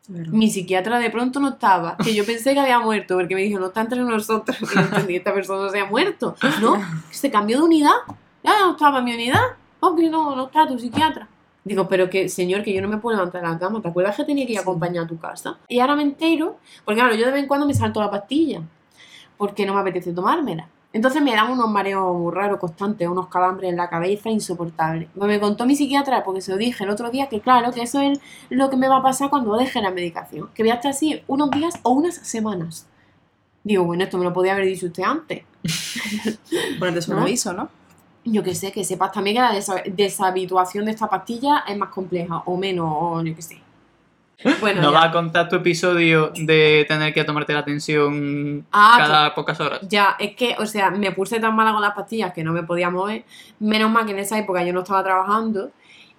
¿verdad? mi psiquiatra de pronto no estaba, que yo pensé que había muerto, porque me dijo, no está entre nosotros, y entendí, esta persona se ha muerto. No, se cambió de unidad, ya no estaba en mi unidad, oh, que no, no está tu psiquiatra. Digo, pero que, señor, que yo no me puedo levantar de la cama, ¿te acuerdas que tenía que ir a acompañar a tu casa? Y ahora me entero, porque claro, yo de vez en cuando me salto la pastilla, porque no me apetece tomármela. Entonces me dan unos mareos muy raros constantes, unos calambres en la cabeza insoportables. Pues me contó mi psiquiatra, porque se lo dije el otro día, que claro, que eso es lo que me va a pasar cuando deje la medicación. Que voy a estar así unos días o unas semanas. Digo, bueno, esto me lo podía haber dicho usted antes. Ponerte sobre ¿No? aviso, ¿no? Yo que sé, que sepas también que la desa- deshabituación de esta pastilla es más compleja, o menos, o yo que sé. Bueno, ¿No ya. vas a contar tu episodio de tener que tomarte la atención Ah, cada pocas horas? Ya, es que, o sea, me puse tan mala con las pastillas que no me podía mover. Menos mal que en esa época yo no estaba trabajando.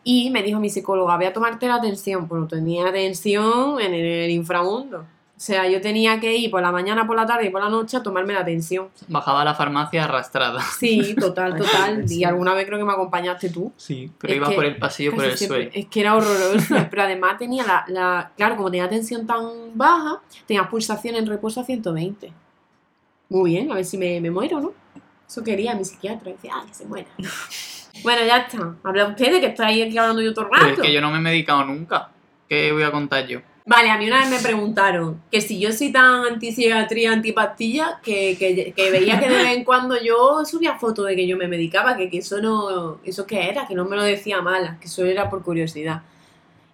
Y me dijo mi psicóloga, voy a tomarte la tensión. Pues tenía tensión en el inframundo. O sea, yo tenía que ir por la mañana, por la tarde y por la noche a tomarme la tensión. Bajaba a la farmacia arrastrada. Sí, total, total. Y alguna vez creo que me acompañaste tú. Sí, pero Es iba que por el pasillo, por el suelo. Es que era horroroso. pero además tenía la, la- Claro, como tenía tensión tan baja, tenía pulsación en reposo a 120. Muy bien, a ver si me, me muero, ¿no? Eso quería mi psiquiatra. Decía, ay, que se muera. bueno, ya está. Habla ustedes que estoy aquí hablando yo todo el Pero rato. es que yo no me he medicado nunca. ¿Qué voy a contar yo? Vale, a mí una vez me preguntaron que si yo soy tan antipsiquiatría, antipastilla, que, que, que veía que de vez en cuando yo subía fotos de que yo me medicaba, que, que eso no, eso qué era, que no me lo decía mala, que eso era por curiosidad.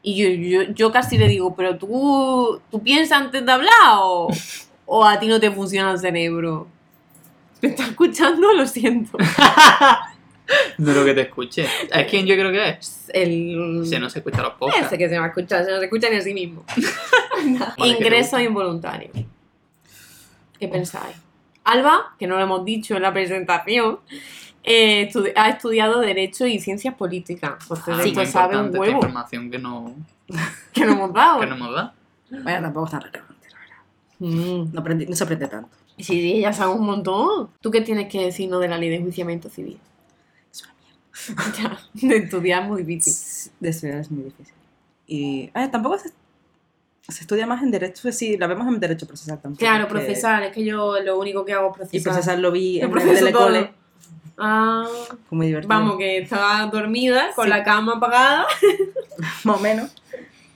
Y yo, yo, yo casi le digo, pero tú, tú piensas antes de hablar o, o a ti no te funciona el cerebro. ¿Me estás escuchando? Lo siento. No lo que te escuche. ¿Es quién yo creo que es? El... Se no se escucha los Ese podcasts. que se va a escuchar, se no se escucha ni a sí mismo. Te involuntarios. ¿Qué pensáis? Alba, que no lo hemos dicho en la presentación, eh, ha estudiado Derecho y Ciencias Políticas. Porque Ah, de esto sabe un esta huevo información que no, que no hemos dado. que no hemos dado. Bueno, tampoco es tan relevante, la verdad. Mm. No, aprendí- no se aprende tanto. Sí, sí, ya sabemos un montón. ¿Tú qué tienes que decirnos de la ley de enjuiciamiento civil? Ya, de estudiar es muy difícil. De estudiar es muy difícil. Y ah, tampoco se, se estudia más en derecho, sí, la vemos en derecho procesal tampoco. Claro, que- procesar, es que yo lo único que hago es Y procesar. procesal lo vi en el telecole. Ah, Fue muy divertido. vamos, que estaba dormida, con Sí. la cama apagada. Más o menos.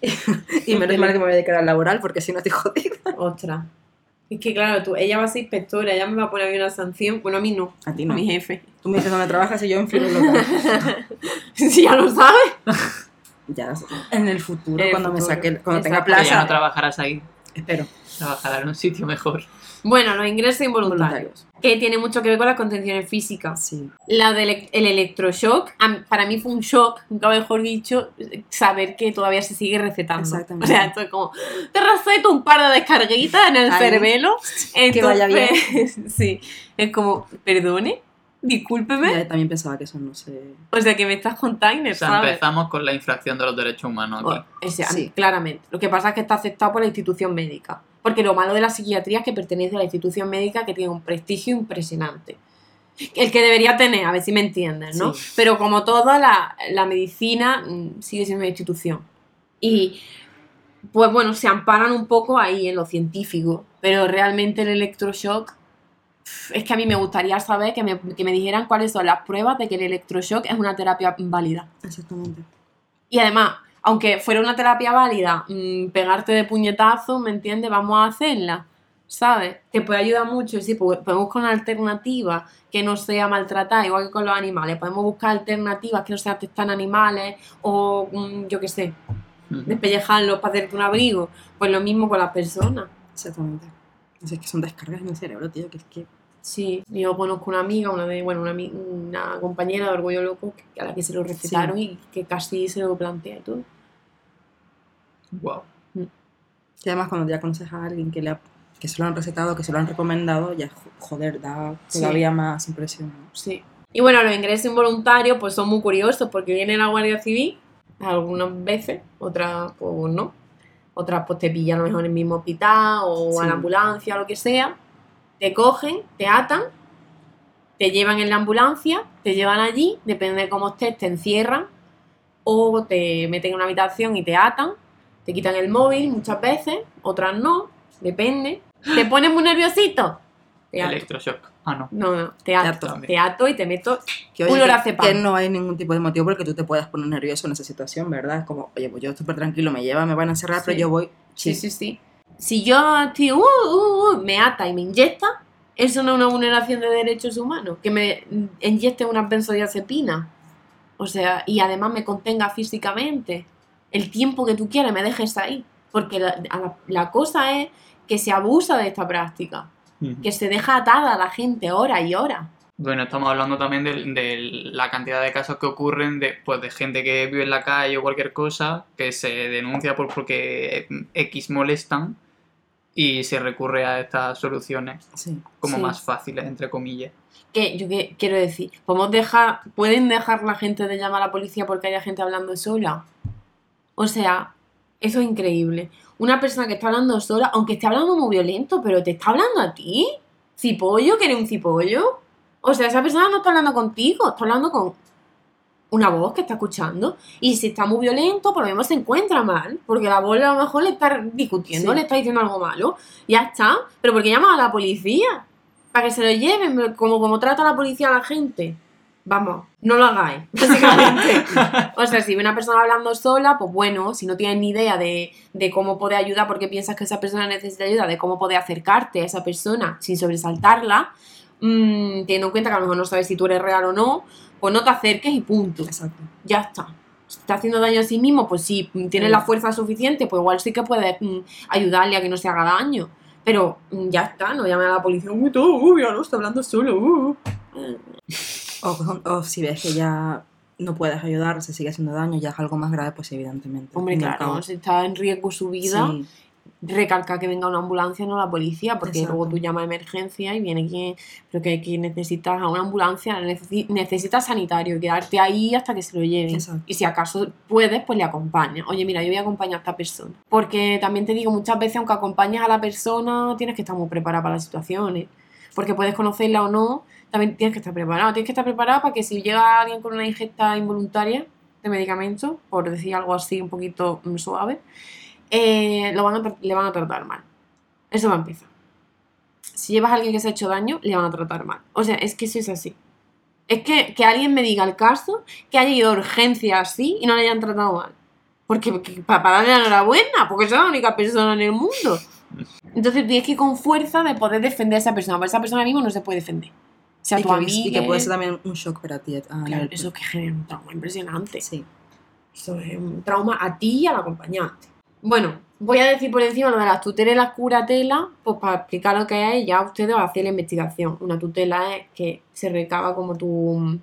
y menos mal que me voy a dedicar al laboral porque si no estoy jodida. Ostras. Es que claro, tú, ella va a ser inspectora, ella me va a poner a mí una sanción. Bueno, a mí no, A ti a no. mi jefe. Tú me dices dónde trabajas y yo en filo local. si ya lo sabes. ya, en el futuro, En el cuando me futuro. saque, cuando tenga Exacto. Que ya plaza, no trabajarás ahí. espero. Trabajarás en un sitio mejor. Bueno, los ingresos involuntarios. Que tiene mucho que ver con las contenciones físicas. Sí. La del elec- el electroshock, para mí fue un shock, nunca mejor dicho, saber que todavía se sigue recetando. Exactamente. O sea, esto es como, te receto un par de descarguitas en el Ay, cerebelo. que vaya bien. entonces, sí, es como, perdone, discúlpeme. Ya también pensaba que eso no se... O sea, que me estás contando, O sea, empezamos con la infracción de los derechos humanos aquí. O sea, Sí. claramente. Lo que pasa es que está aceptado por la institución médica. Porque lo malo de la psiquiatría es que pertenece a la institución médica que tiene un prestigio impresionante. El que debería tener, a ver si me entienden, ¿no? Sí. Pero como toda la, la medicina mm, sigue siendo una institución. Y pues bueno, se amparan un poco ahí en lo científico. Pero realmente el electroshock. Es que a mí me gustaría saber que me, que me dijeran cuáles son las pruebas de que el electroshock es una terapia válida. Exactamente. Y además, aunque fuera una terapia válida, mm, pegarte de puñetazo, ¿me entiendes? Vamos a hacerla, ¿sabes? Que puede ayudar mucho. Sí, pues, podemos buscar una alternativa que no sea maltratada, igual que con los animales. Podemos buscar alternativas que no sean testar animales o, mm, yo qué sé, despellejarlos para hacerte un abrigo. Pues lo mismo con las personas. Exactamente. Es que son descargas en el cerebro, tío, que es que... Sí, yo conozco una amiga, una de, bueno, una compañera de Orgullo Loco que- a la que se lo recetaron y que casi se lo plantea y todo. Wow. Y además cuando ya conoces a alguien que, le ha- que se lo han recetado, que se lo han recomendado, ya joder, da Sí. todavía más impresión. ¿no? Sí. Y bueno, los ingresos involuntarios pues son muy curiosos porque viene la Guardia Civil algunas veces, otras pues no. Otras pues te pillan a lo mejor en el mismo hospital o a Sí. la ambulancia o lo que sea. Te cogen, te atan, te llevan en la ambulancia, te llevan allí, depende de cómo estés, te encierran o te meten en una habitación y te atan, te quitan el móvil muchas veces, otras no, depende. ¿Te pones muy nerviosito? Te ato. Electroshock. Ah, no. No, no, te ato, te ato y te meto Que, Un oye, lorazepam. que no hay ningún tipo de motivo por el que tú te puedas poner nervioso en esa situación, ¿verdad? Es como, oye, pues yo súper tranquilo, me lleva, me van a encerrar, pero yo voy. Sí, sí, sí. Si yo estoy, uh, uh, uh, me ata y me inyecta, eso no es una vulneración de derechos humanos. Que me inyecte unas benzodiazepinas. O sea, y además me contenga físicamente. El tiempo que tú quieras me dejes ahí. Porque la, a la- la cosa es que se abusa de esta práctica. Que se deja atada a la gente hora y hora. Bueno, estamos hablando también de, de la cantidad de casos que ocurren de, pues, de gente que vive en la calle o cualquier cosa, que se denuncia por porque X molestan y se recurre a estas soluciones Sí. como Sí. más fáciles, entre comillas. Que yo que- quiero decir, podemos dejar, pueden dejar la gente de llamar a la policía porque haya gente hablando sola. O sea, eso es increíble. Una persona que está hablando sola, aunque esté hablando muy violento, pero te está hablando a ti. Cipollo, que eres un cipollo. O sea, esa persona no está hablando contigo, está hablando con una voz que está escuchando. Y si está muy violento, por lo menos se encuentra mal. Porque la voz a lo mejor le está discutiendo, Sí. le está diciendo algo malo. Ya está. Pero ¿por qué llamas a la policía? Para que se lo lleven, como, como trata la policía a la gente. Vamos, no lo hagáis, básicamente. o sea, si ve una persona hablando sola, pues bueno, si no tienes ni idea de, de cómo poder ayudar porque piensas que esa persona necesita ayuda, de cómo poder acercarte a esa persona sin sobresaltarla, mm, teniendo en cuenta que a lo mejor no sabes si tú eres real o no, pues no te acerques y punto. Exacto. Ya está. Si está haciendo daño a sí mismo, pues si tienes Sí. la fuerza suficiente, pues igual sí que puedes mm, ayudarle a que no se haga daño. Pero mm, ya está, no llame a la policía. Uy, tú, uy, ya no está hablando solo. uh". O, o si ves que ya no puedes ayudar, se sigue haciendo daño, ya es algo más grave, pues evidentemente. Hombre, claro, si está en riesgo su vida, Sí, recalca que venga una ambulancia, no la policía, porque Exacto. luego tú llamas a emergencia y viene quien, pero que, que necesitas a una ambulancia, necesi- necesitas sanitario y quedarte ahí hasta que se lo lleven. Exacto. Y si acaso puedes, pues le acompañas. Oye, mira, yo voy a acompañar a esta persona. Porque también te digo, muchas veces, aunque acompañes a la persona, tienes que estar muy preparada para las situaciones. Porque puedes conocerla o no, también tienes que estar preparado. Tienes que estar preparado para que si llega alguien con una ingesta involuntaria de medicamentos, por decir algo así un poquito mm, suave, eh, lo van a le van a tratar mal. Eso va a empezar. Si llevas a alguien que se ha hecho daño, le van a tratar mal. O sea, es que eso es así. Es que, que alguien me diga el caso, que haya ido a urgencia así y no le hayan tratado mal. Porque, que- para, darle la enhorabuena, porque es la única persona en el mundo. Entonces tienes que ir con fuerza de poder defender a esa persona, porque esa persona mismo no se puede defender. O sea, y, tu que, amiga. y que puede ser también un shock para ti. Claro, nivel- eso que genera un trauma impresionante. Sí. Eso es un trauma a ti y al acompañante. Bueno, voy a decir por encima lo de las tutelas curatelas, pues para explicar lo que es, ya ustedes van a hacer la investigación. Una tutela es que se recaba como tu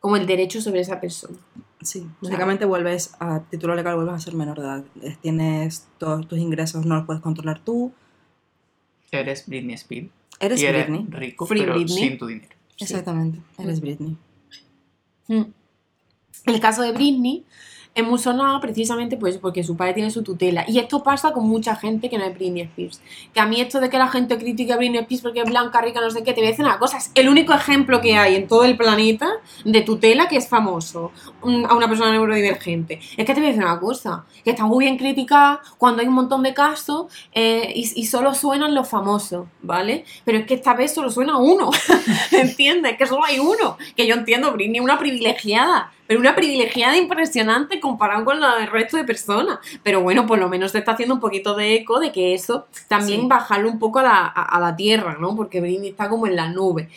como el derecho sobre esa persona. Sí, básicamente vuelves a título legal, vuelves a ser menor de edad. Eh, Tienes todos tus ingresos, no los puedes controlar tú. Eres Britney Spears. Eres y eres Britney. rico, Free pero Britney. sin tu dinero. Exactamente, eres Britney. Mm. El caso de Britney es muy sonado precisamente pues porque su padre tiene su tutela. Y esto pasa con mucha gente que no es Britney Spears. Que a mí esto de que la gente critique a Britney Spears porque es blanca, rica, no sé qué, te voy a decir una cosa. Es el único ejemplo que hay en todo el planeta de tutela que es famoso mm, a una persona neurodivergente. Es que te voy a decir una cosa. Que está muy bien criticada cuando hay un montón de casos eh, y, solo suenan los famosos, ¿vale? Pero es que esta vez solo suena uno. ¿Entiendes? Que solo hay uno. Que yo entiendo, Britney una privilegiada. Pero una privilegiada impresionante comparado con la del resto de personas. Pero bueno, por lo menos te está haciendo un poquito de eco de que eso también Sí. bajarlo un poco a la, a- a la tierra, ¿no? Porque Britney está como en la nube.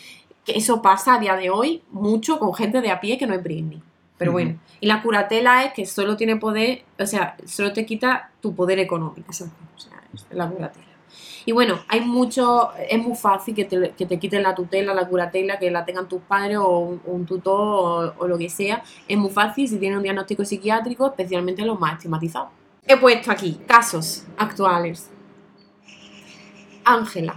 Que eso pasa a día de hoy mucho con gente de a pie que no es Britney. Pero bueno, y la curatela es que solo tiene poder, o sea, solo te quita tu poder económico. O sea, es la curatela. Y bueno, hay mucho, es muy fácil que te, que te quiten la tutela, la curatela, que la tengan tus padres o un, un tutor o, o lo que sea. Es muy fácil si tienes un diagnóstico psiquiátrico, especialmente los más estigmatizados. He puesto aquí casos actuales. Ángela.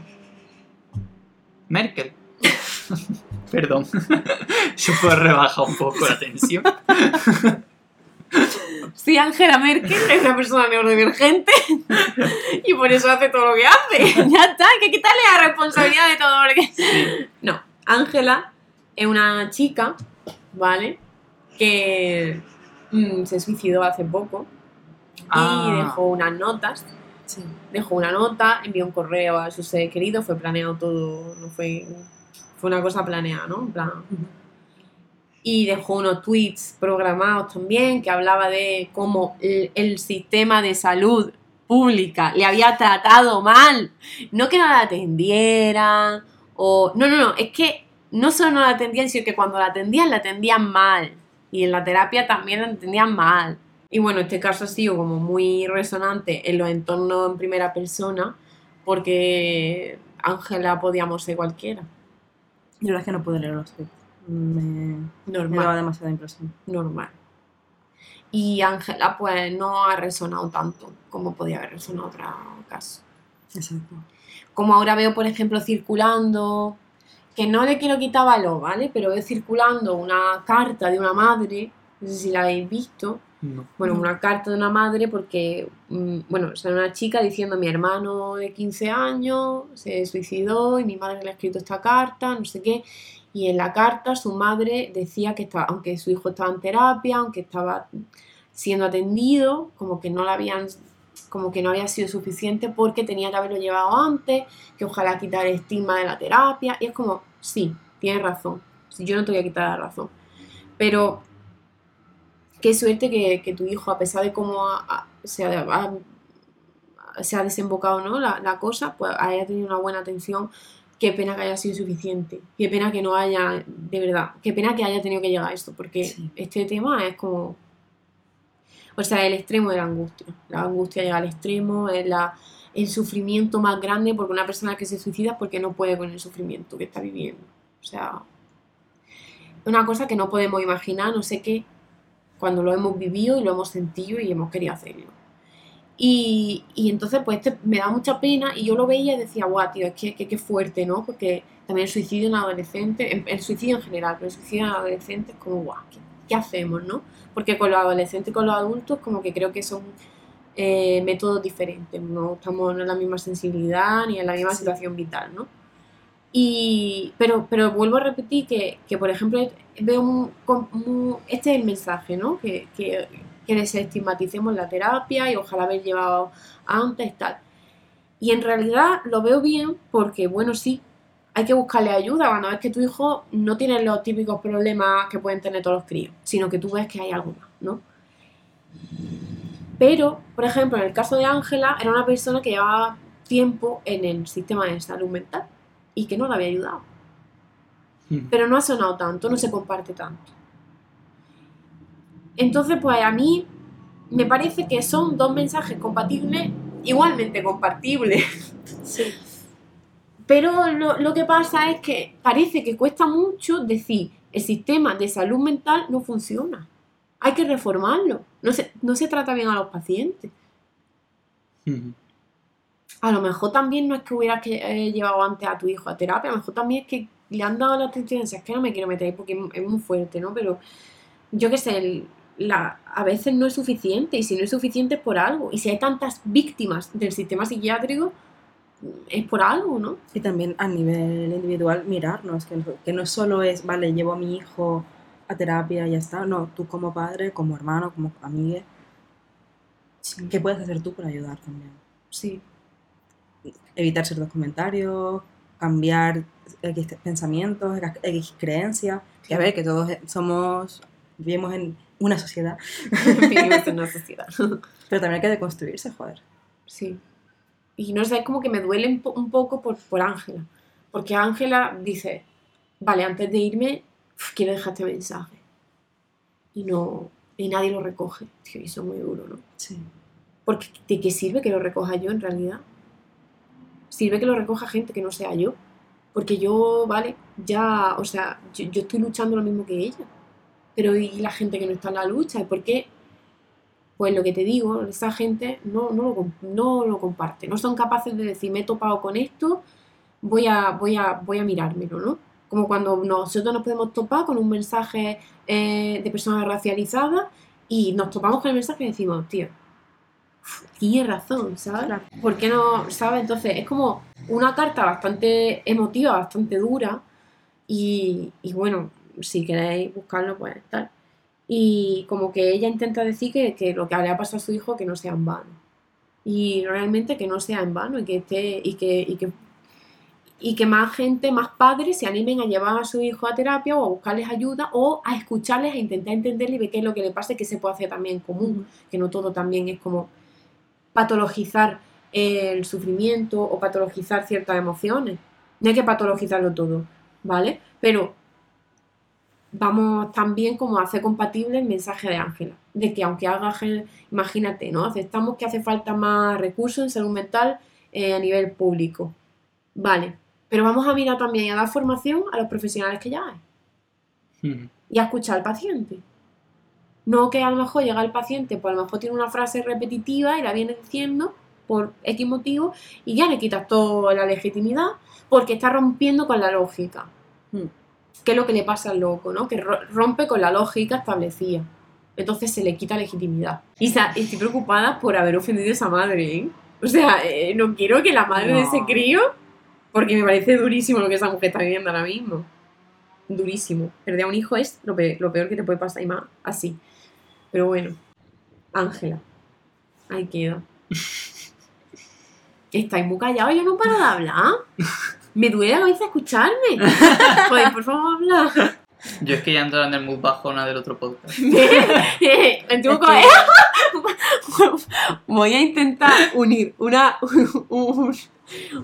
Merkel. Perdón. Yo puedo rebajar un poco la tensión. Sí, Angela Merkel es una persona neurodivergente y por eso hace todo lo que hace. Ya está, hay que quitarle la responsabilidad de todo lo que... No, Ángela es una chica, ¿vale? Que mm, se suicidó hace poco y Ah. dejó unas notas. Sí. Dejó una nota, envió un correo a su ser querido, fue planeado todo, no fue... Fue una cosa planeada, ¿no? En plan, y dejó unos tweets programados también que hablaba de cómo el, sistema de salud pública le había tratado mal. No que no la atendieran o... No, no, no, es que no solo no la atendían, sino que cuando la atendían la atendían mal. Y en la terapia también la atendían mal. Y bueno, este caso ha sido como muy resonante en los entornos en primera persona porque Ángela podíamos ser cualquiera. Y la verdad es que no puedo leer los tweets. Me, me Normal. daba demasiada impresión. normal. Y Ángela pues no ha resonado tanto como podía haber resonado otro caso. Exacto. Como ahora veo, por ejemplo, circulando, que no le quiero quitar valor, ¿vale? Pero veo circulando una carta de una madre, no sé si la habéis visto, No. bueno, una carta de una madre porque, mm, bueno, o sea, una chica diciendo mi hermano de 15 años se suicidó y mi madre le ha escrito esta carta, no sé qué. Y en la carta su madre decía que estaba, aunque su hijo estaba en terapia, aunque estaba siendo atendido, como que no la habían como que no había sido suficiente porque tenía que haberlo llevado antes, que ojalá quitar el estigma de la terapia. Y es como, sí, tienes razón. Yo no te voy a quitar la razón. Pero qué suerte que, que tu hijo, a pesar de cómo ha- se ha desembocado ¿no? la, la cosa, pues haya tenido una buena atención. Qué pena que haya sido suficiente. Qué pena que no haya, de verdad, qué pena que haya tenido que llegar a esto, porque Sí. este tema es como. O sea, el extremo de la angustia. La angustia llega al extremo, es la, el sufrimiento más grande porque una persona que se suicida es porque no puede con el sufrimiento que está viviendo. O sea, una cosa que no podemos imaginar, no sé qué, cuando lo hemos vivido y lo hemos sentido y hemos querido hacerlo. Y, y entonces, pues este me da mucha pena y yo lo veía y decía, guau, tío, es que, que, que fuerte, ¿no? Porque también el suicidio en adolescentes, el, el suicidio en general, pero el suicidio en adolescentes es como, guau, ¿qué, qué hacemos, no? Porque con los adolescentes y con los adultos como que creo que son eh, métodos diferentes, no estamos en la misma sensibilidad ni en la misma Sí. situación vital, ¿no? Y, pero, pero vuelvo a repetir que, que, por ejemplo, veo un- mu- este es el mensaje, ¿no? Que, que, que desestigmaticemos la terapia y ojalá haber llevado antes, tal. Y en realidad lo veo bien porque, bueno, sí, hay que buscarle ayuda cuando ves que tu hijo no tiene los típicos problemas que pueden tener todos los críos, sino que tú ves que hay algo más, ¿no? Pero, por ejemplo, en el caso de Ángela, era una persona que llevaba tiempo en el sistema de salud mental y que no le había ayudado. Mm. Pero no ha sonado tanto, no se comparte tanto. Entonces, pues a mí me parece que son dos mensajes compatibles, igualmente compartibles. Sí. Pero lo, lo que pasa es que parece que cuesta mucho decir, el sistema de salud mental no funciona. Hay que reformarlo. No se, no se trata bien a los pacientes. A lo mejor también no es que hubieras que, eh, llevado antes a tu hijo a terapia, a lo mejor también es que le han dado la atención, es que no me quiero meter ahí porque es muy fuerte, ¿no? Pero yo qué sé, el- la, a veces no es suficiente y si no es suficiente es por algo. Y si hay tantas víctimas del sistema psiquiátrico, es por algo, ¿no? Y también a nivel individual mirarnos, que, que no solo es, vale, llevo a mi hijo a terapia y ya está. No, tú como padre, como hermano, como amiga, ¿qué puedes hacer tú para ayudar también? Sí. Evitar ciertos comentarios, cambiar X pensamientos, X creencias. Que a ver, que todos somos, vivimos en una sociedad, Vivimos en una sociedad. pero también hay que deconstruirse, joder. Sí. Y no sé, es como que me duele un, po- un poco por por Ángela. Porque Ángela dice, vale, antes de irme, quiero dejar este mensaje. Y no, y nadie lo recoge. Tío, y eso es muy duro, ¿no? Sí. Porque ¿de qué sirve que lo recoja yo en realidad? sirve que lo recoja gente que no sea yo. Porque yo, vale, ya, o sea, yo, yo estoy luchando lo mismo que ella. Pero ¿y la gente que no está en la lucha? ¿Y por qué? Pues lo que te digo, esa gente no, no, lo, no lo comparte. No son capaces de decir, me he topado con esto, voy a, voy a, voy a mirármelo, ¿no? Como cuando nosotros nos podemos topar con un mensaje eh, de personas racializadas y nos topamos con el mensaje y decimos, tío, tiene razón, ¿sabes? Claro. ¿Por qué no, sabes? Entonces es como una carta bastante emotiva, bastante dura y, y bueno, si queréis buscarlo, pues tal. Y como que ella intenta decir que, que lo que le ha pasado a su hijo que no sea en vano. Y realmente que no sea en vano y que esté, y que, y que, y que más gente, más padres se animen a llevar a su hijo a terapia o a buscarles ayuda o a escucharles, a intentar entenderle y ver qué es lo que le pasa y qué se puede hacer también en común. Que no todo también es como patologizar el sufrimiento o patologizar ciertas emociones. No hay que patologizarlo todo, ¿vale? Pero vamos también como a hacer compatible el mensaje de Ángela, de que aunque haga, imagínate, ¿no? Aceptamos que hace falta más recursos en salud mental eh, a nivel público, vale, pero vamos a mirar también y a dar formación a los profesionales que ya hay Mm. y a escuchar al paciente. No que a lo mejor llega el paciente, pues a lo mejor tiene una frase repetitiva y la viene diciendo por X motivo y ya le quitas toda la legitimidad porque está rompiendo con la lógica. Mm. ¿Qué es lo que le pasa al loco, no? Que ro- rompe con la lógica establecida. Entonces se le quita legitimidad. Y estoy preocupada por haber ofendido a esa madre, ¿eh? O sea, eh, no quiero que la madre de ese crío, porque me parece durísimo lo que esa mujer está viviendo ahora mismo. Durísimo. Perder a un hijo es lo peor, lo peor que te puede pasar y más así. Pero bueno, Ángela. Ahí queda. Estáis muy callados, yo no paro de hablar. Me duele la cabeza escucharme. Podéis, por favor, hablar. Yo es que ya ando en el mood bajona del otro podcast. Que- Voy a intentar unir una, un,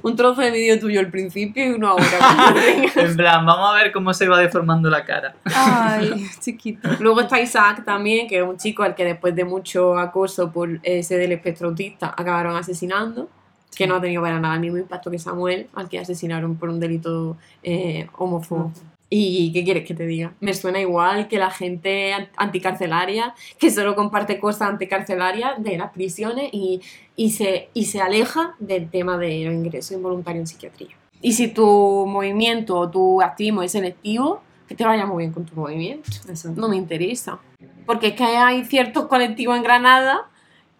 un trozo de vídeo tuyo al principio y uno ahora. En plan, vamos a ver cómo se va deformando la cara. Ay, chiquito. Luego está Isaac también, que es un chico al que después de mucho acoso por eh, ser del espectro autista acabaron asesinando, que no ha tenido para nada el mismo impacto que Samuel, al que asesinaron por un delito eh, homófobo. ¿Y qué quieres que te diga? Me suena igual que la gente an- anticarcelaria, que solo comparte cosas anticarcelarias de las prisiones y, y, se, y se aleja del tema de los ingresos involuntarios en psiquiatría. Y si tu movimiento o tu activismo es selectivo, que te vaya muy bien con tu movimiento Eso. no me interesa. Porque es que hay ciertos colectivos en Granada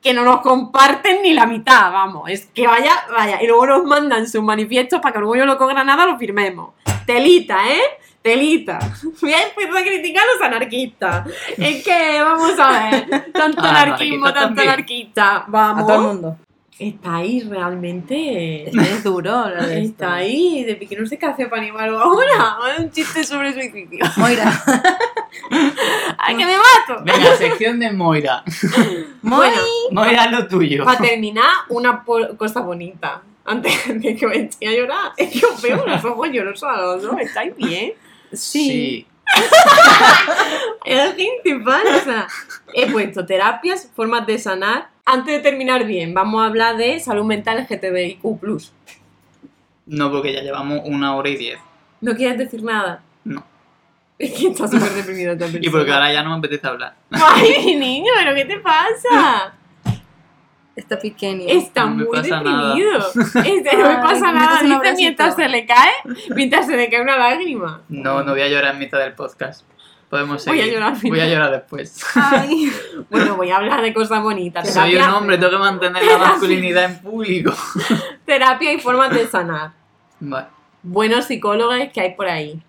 que no nos comparten ni la mitad, vamos. Es que vaya, vaya. Y luego nos mandan sus manifiestos para que el Orgullo Loco Granada lo firmemos. Telita, ¿eh? Telita. Voy a empezar a criticar a los anarquistas. Es que, vamos a ver, tanto Ah, anarquismo, tanto anarquista. A Vamos. todo el mundo. Está ahí realmente. Es duro lo de esto. Está ahí, de que no sé qué hace para animarlo ahora. Un chiste sobre suicidio. Moira. ¡Ay, que me mato! Venga, sección de Moira. Bueno, Moira, lo tuyo. para terminar, una cosa bonita. Antes de que me eche a llorar. Es que os veo los ojos llorosos a los dos. ¿Estáis bien? Sí. Es falsa. He puesto terapias, formas de sanar. Antes de terminar bien, vamos a hablar de salud mental LGTBIQ+. No, porque ya llevamos una hora y diez. ¿No quieres decir nada? Es que está súper deprimido esta Y porque ahora ya no me apetece hablar. Ay, mi niño, ¿pero qué te pasa? Está pequeño. Está No muy deprimido. Este, no me pasa nada. Dice mientras se le cae, mientras se le cae una lágrima. No, no voy a llorar en mitad del podcast. Podemos Voy a seguir. llorar. Voy a llorar después. Ay. Bueno, voy a hablar de cosas bonitas. Soy un hombre, tengo que mantener la masculinidad en público. terapia y formas de sanar. Vale. Buenos psicólogos que hay por ahí.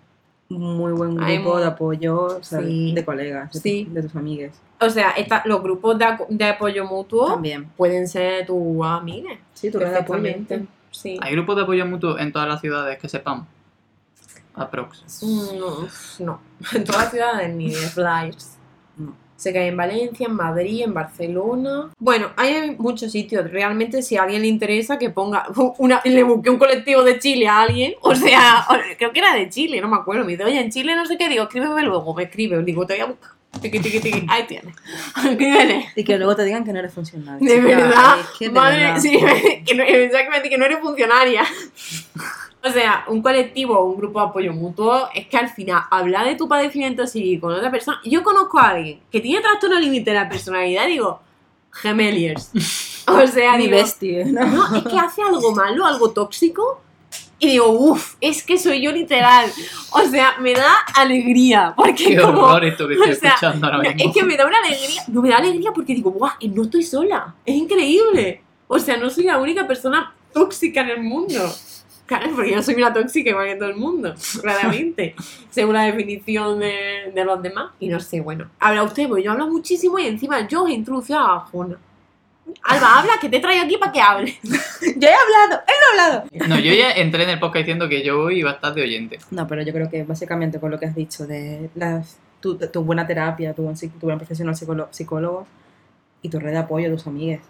Muy buen grupo de apoyo, o sea, Sí. de colegas, de, Sí. de tus amigas. O sea, esta- los grupos de, apoyo mutuo También. pueden ser tus amigas. Sí, tu red de apoyo. Perfectamente. Sí. ¿Hay grupos de apoyo mutuo en todas las ciudades que sepamos? Aprox. Mm, No, no. En todas las ciudades ni de flyers. Que hay en Valencia, en Madrid, en Barcelona. Bueno, hay muchos sitios. Realmente, si a alguien le interesa, que ponga. Una, le busqué un colectivo de Chile a alguien. O sea, creo que era de Chile, no me acuerdo. Me dice, oye, en Chile no sé qué. Digo, escríbeme luego. Me escribe. Digo, te voy a buscar. Tiqui, tiqui, tiqui. Ahí tienes. Aquí tienes. Y que luego te digan que no eres funcional. De verdad, es que de madre, verdad. sí, que no, exactamente, que no eres funcionaria. O sea, un colectivo o un grupo de apoyo mutuo es que al final hablar de tu padecimiento psíquico con otra persona. Yo conozco a alguien que tiene trastorno límite de la personalidad y digo, gemeliers. O sea, digo, bestia, ¿no? no, es que hace algo malo, algo tóxico. Y digo, uff, es que soy yo literal. O sea, me da alegría. Porque Qué como, horror esto que estoy o sea, escuchando ahora mismo. es que me da una alegría. No me da alegría porque digo, guau, no estoy sola. Es increíble. O sea, no soy la única persona tóxica en el mundo. Claro, porque yo soy una tóxica igual que todo el mundo, claramente. según la definición de, de los demás. Y no sé, bueno. Habla usted, porque yo hablo muchísimo y encima yo os he introducido a Jona. Alba, habla, que te traigo aquí para que hable. Yo he hablado, él no ha hablado. No, yo ya entré en el podcast diciendo que yo voy bastante oyente. No, pero yo creo que básicamente con lo que has dicho de las, tu, tu buena terapia, tu buen, tu buen profesional psicólogo, psicólogo y tu red de apoyo, tus amigas,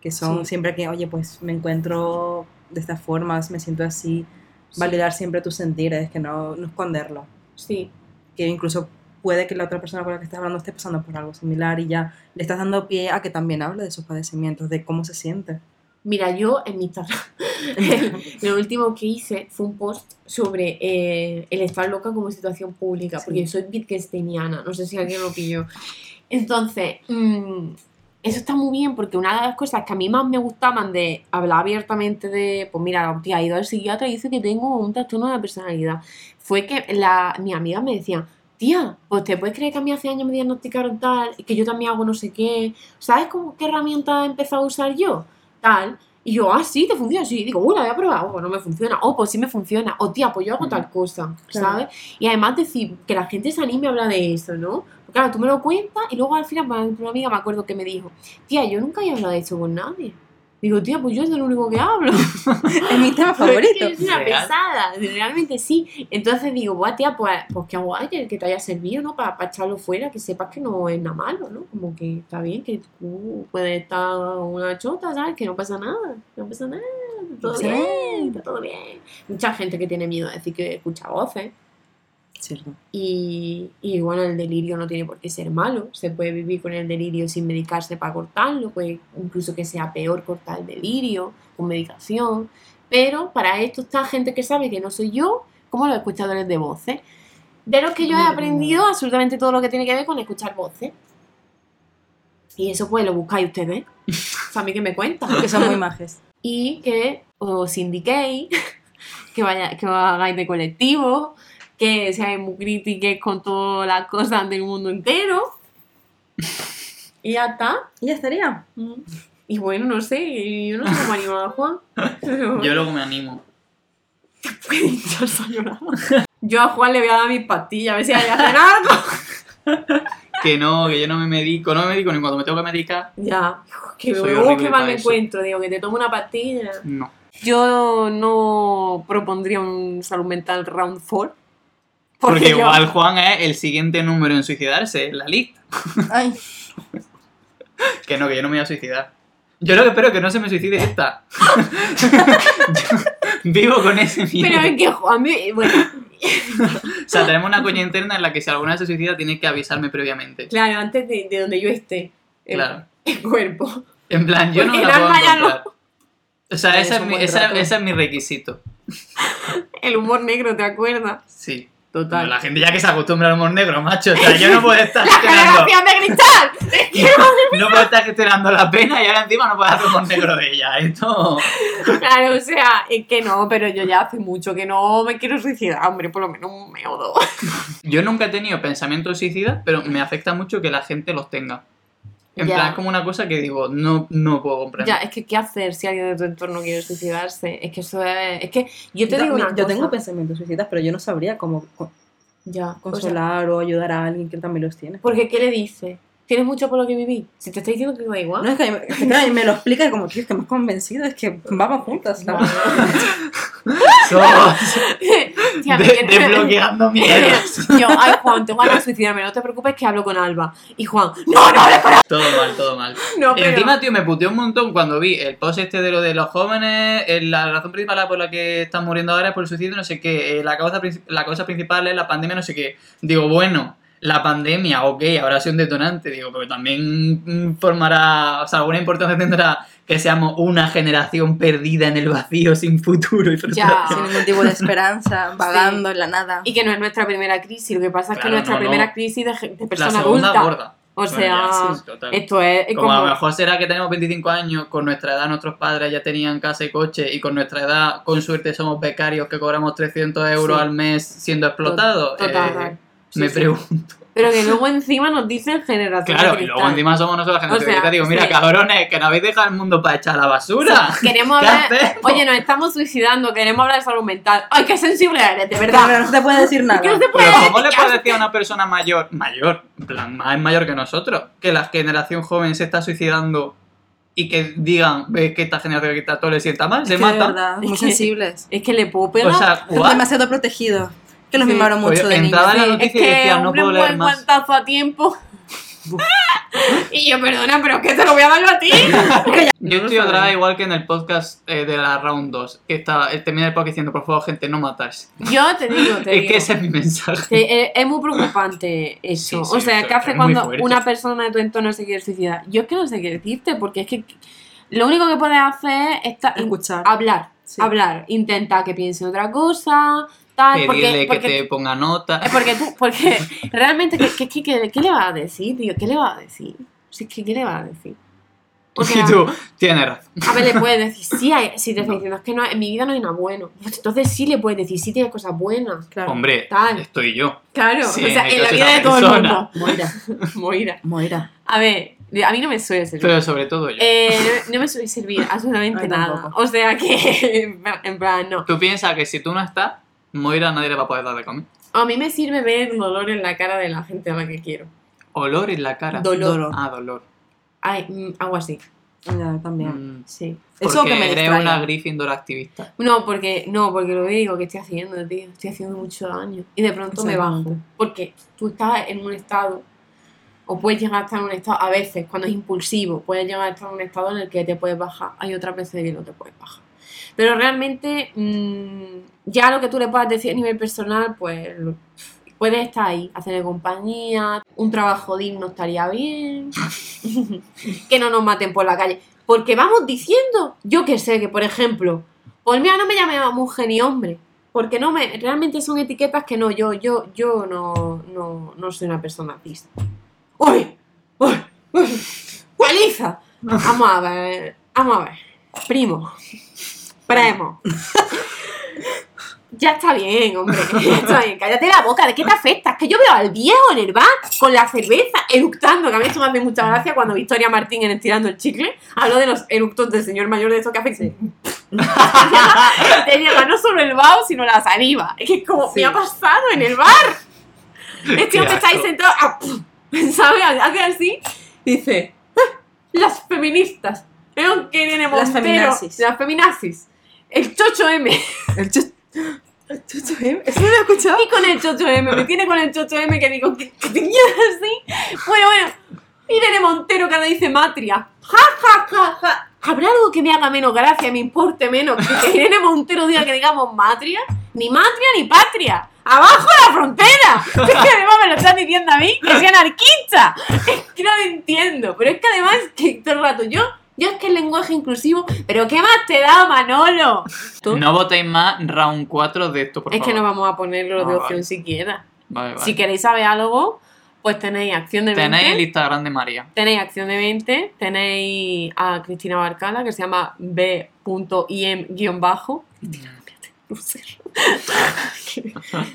que son Sí. siempre que, oye, pues me encuentro de estas formas, me siento así, validar siempre tus sentires, que no, no esconderlo. Sí. Que incluso puede que la otra persona con la que estás hablando esté pasando por algo similar y ya le estás dando pie a que también hable de sus padecimientos, de cómo se siente. Mira, yo en mi Instagram, lo último que hice fue un post sobre eh, el estar loca como situación pública, porque Sí. yo soy wittgensteiniana, no sé si alguien lo pilló. Entonces, mm, eso está muy bien, porque una de las cosas que a mí más me gustaban de hablar abiertamente de, pues mira, tía, he ido al psiquiatra y dice que tengo un trastorno de la personalidad, fue que la, mis amigas me decían, tía, pues te puedes creer que a mí hace años me diagnosticaron tal, y que yo también hago no sé qué, ¿sabes cómo, qué herramienta he empezado a usar yo? Tal. Y yo, ah, sí, te funciona, sí. Digo, uy, la voy a probar, oh, pues no me funciona, oh, pues sí me funciona, o tía, pues yo hago tal cosa, Claro. ¿sabes? Y además decir, que la gente se anime a hablar de eso, ¿no? Porque claro, tú me lo cuentas y luego al final, una amiga me acuerdo que me dijo, tía, yo nunca he hablado de eso con nadie. Digo, tía, pues yo es el único que hablo. Es mi tema favorito. Es una Real. pesada, realmente sí. Entonces digo, buah, tía, pues, pues qué guay que, que te haya servido, ¿no? Para, para echarlo fuera, que sepas que no es nada malo, ¿no? Como que está bien, que tú puedes estar una chota, ¿sabes? Que no pasa nada, no pasa nada, está todo Sí. bien, está todo bien. Mucha gente que tiene miedo a decir que escucha voces. Cierto. Y, y bueno, el delirio no tiene por qué ser malo. Se puede vivir con el delirio sin medicarse para cortarlo. Puede incluso que sea peor cortar el delirio con medicación. Pero para esto está gente que sabe que no soy yo, como los escuchadores de voces. De los que yo he aprendido absolutamente todo lo que tiene que ver con escuchar voces. Y eso pues lo buscáis ustedes. O sea, a mí que me cuentan. Que son muy majes. y que os indiquéis, que, vaya, que os hagáis de colectivo, que seáis muy críticos con todas las cosas del mundo entero. Y ya está. Y ya estaría. Y bueno, no sé, yo no sé cómo animar a Juan. Pero Yo luego me animo. puede a llorar. Yo a Juan le voy a dar mis pastillas, a ver si hay que hacer algo. Que no, que yo no me medico, no me medico ni cuando me tengo que medicar. Ya, que horrible qué mal me eso. encuentro. Digo, que te tomo una pastilla. No. Yo no propondría un salud mental round 4. Porque, igual Juan es el siguiente número en suicidarse en la lista. Ay, Que no, que yo no me voy a suicidar. Yo lo que espero es que no se me suicide esta. Vivo con ese miedo. Pero es que Juan, me- bueno, O sea, tenemos una coña interna en la que si alguna se suicida tienes que avisarme previamente. claro, antes de, de donde yo esté. El, Claro. el cuerpo. En plan, yo no Porque la puedo. O sea, ese es, mi, esa- ese es mi requisito. El humor negro, ¿te acuerdas? Sí. Total. La gente ya que se acostumbra al humor negro, macho. O sea, yo no puedo estar ¡La generación de cristal! No puedo estar gestionando la pena y ahora encima no puedo hacer humor negro de ella. Esto. claro, o sea, es que no, pero yo ya hace mucho que no me quiero suicidar, hombre, por lo menos un mes o dos. Yo nunca he tenido pensamientos suicidas, pero me afecta mucho que la gente los tenga. En Ya. plan, es como una cosa que digo, no, no puedo comprender. Ya, es que ¿qué hacer si alguien de tu entorno quiere suicidarse? Es que eso es... Es que yo te yo, digo una yo cosa. tengo pensamientos suicidas, pero yo no sabría cómo Ya, o sea, consolar o ayudar a alguien que también los tiene. porque ¿qué le dices? ¿Tienes mucho por lo que vivir? Si te está diciendo que da igual. No, es que, es que me lo explica y como, tío, es que me has convencido, es que vamos juntas. ¿sabes? Somos Tía, de- desbloqueando miedos. Yo, ay Juan, tengo ganas de suicidarme, no te preocupes que hablo con Alba. Y Juan, no, no hables con Alba. Todo mal, todo mal. No, pero... Encima, tío, me puteó un montón cuando vi el post este de lo de los jóvenes, eh, la razón principal por la que están muriendo ahora es por el suicidio, no sé qué, eh, la, causa, la causa principal es la pandemia, no sé qué. Digo, bueno, la pandemia, ok, habrá sido un detonante, digo, pero también mm, formará, o sea, alguna importancia tendrá que seamos una generación perdida en el vacío, sin futuro y frustración. Sin ningún tipo de esperanza, vagando en la nada. Y que no es nuestra primera crisis, lo que pasa es que Claro, nuestra no, no. primera crisis de, de persona adulta. gorda. O Bueno, sea, ya, sí, esto es, es Como, como... a lo mejor será que tenemos 25 años, con nuestra edad nuestros padres ya tenían casa y coche y con nuestra edad, con suerte, somos becarios que cobramos 300 euros Sí. al mes siendo explotados. Total. Eh, Sí, me sí. pregunto. Pero que luego encima nos dicen generación Claro, de y luego cristal. encima somos nosotros la generación O sea, que te digo, mira, sí. cabrones, que no habéis dejado el mundo para echar a la basura. Queremos ¿Qué hablar... hacemos? Oye, nos estamos suicidando, queremos hablar de salud mental. ¡Ay, qué sensible eres, de Pero verdad! no se puede decir nada. ¿Qué no se puede Pero ¿cómo le puedes decir a una persona mayor, mayor, en plan, más mayor que nosotros, que la generación joven se está suicidando y que digan, ves que esta generación que está todo le sienta mal, se mata? verdad, muy Es que- sensibles. Es que le puedo pegar. O sea, what? demasiado protegidos. Que los Sí. mimaron mucho Oye, de niños. en la noticia es y que decía, no puedo un leer buen más. guantazo a tiempo. y yo, perdona, pero es que te lo voy a dar yo a ti. Yo no estoy otra igual que en el podcast eh, de la Round 2, que estaba, eh, termina el podcast diciendo, por favor, gente, no matarse. Yo te digo, te Es digo. que ese es mi mensaje. Sí, es, es muy preocupante eso. Sí, sí, o sea, ¿qué hace cuando una persona de tu entorno se quiere suicidar? Yo es que no sé qué decirte, porque es que lo único que puedes hacer es Escuchar. hablar, Sí. hablar, intentar que piense otra cosa, tal, Pedirle porque, que porque, te ponga nota. es porque tú, porque realmente, ¿qué, qué, qué- qué le vas a decir, tío? ¿Qué le vas a decir? Si es que, ¿qué le vas a decir? O sea, y tú, tienes razón. a ver, le puedes decir, sí, hay- si te está diciendo, es que no, en mi vida no hay nada bueno. Pues entonces sí le puedes decir, sí tiene cosas buenas. Claro. Hombre, Tal. estoy yo. Claro, Sí, o sea, en el la vida de todo el persona. mundo. Moira. Moira. Moira. A ver, a mí no me suele servir. Pero sobre todo yo. Eh, no, no me suele servir absolutamente Ay, nada. tampoco. O sea que, en plan, no. Tú piensas que si tú no estás, Moira nadie le va a poder dar de comer. A mí me sirve ver dolor en la cara de la gente a la que quiero. Olor en la cara. Dolor. Ah, dolor. Ay, mm, algo así. Ya, también. Mm, Sí. Eso que me eres distraiga. una Gryffindor activista. No, porque, no, porque lo digo, que estoy haciendo, tío? Estoy haciendo mucho daño. Y de pronto me bajo. Porque tú estás en un estado, o puedes llegar a estar en un estado, a veces, cuando es impulsivo, puedes llegar a estar en un estado en el que te puedes bajar. Hay otras veces que no te puedes bajar. Pero realmente, mm, ya lo que tú le puedas decir a nivel personal, pues puedes estar ahí, hacerle compañía, un trabajo digno estaría bien, que no nos maten por la calle. Porque vamos diciendo, yo que sé, que por ejemplo, pues mira, no me llame mujer ni hombre. Porque no me, realmente son etiquetas que no, yo, yo, yo no, no, no soy una persona cis. ¡Uy! ¡Uy! ¡Uy! ¡Paliza! Vamos a ver, vamos a ver. Primo. Primo. Ya está bien, hombre. Ya está bien. Cállate la boca. ¿De qué te afecta? Es que yo veo al viejo en el bar con la cerveza eructando. Que a mí esto me hace mucha gracia cuando Victoria Martín en Estirando el Chicle habló de los eructos del señor mayor de eso que hace. Te llega no solo el vaho, sino la saliva. Es que como Sí. me ha pasado en el bar. Este hombre está ahí sentado. ah, ¿Sabes? Hace así. Dice: "Ah, Las feministas. Veo que viene Las Montero. feminazis. Las feminazis. El chocho M. El chu- el chucho, ¿eh? ¿Eso no lo he escuchado? Y con el chocho M. Me tiene con el chocho M que digo: ¿Qué, qué te quieres así? Bueno, bueno. Irene Montero que ahora dice matria. Ja, ja, ja, ja. ¿Habrá algo que me haga menos gracia, me importe menos que, que Irene Montero diga que digamos matria? Ni matria ni patria. ¡Abajo la frontera! Es que además me lo están diciendo a mí, que soy anarquista. Es que no lo entiendo. Pero es que además, que todo el rato yo, yo es que el lenguaje inclusivo, pero ¿qué más te da, Manolo? ¿Tú? No votéis más round 4 de esto, por es favor. que no vamos a ponerlo de opción vale. siquiera. Vale, vale. Si queréis saber algo, pues tenéis acción de 20. Tenéis el Instagram de María. Tenéis Acción de 20, tenéis a Cristina Barcala, que se llama B.im-bajo.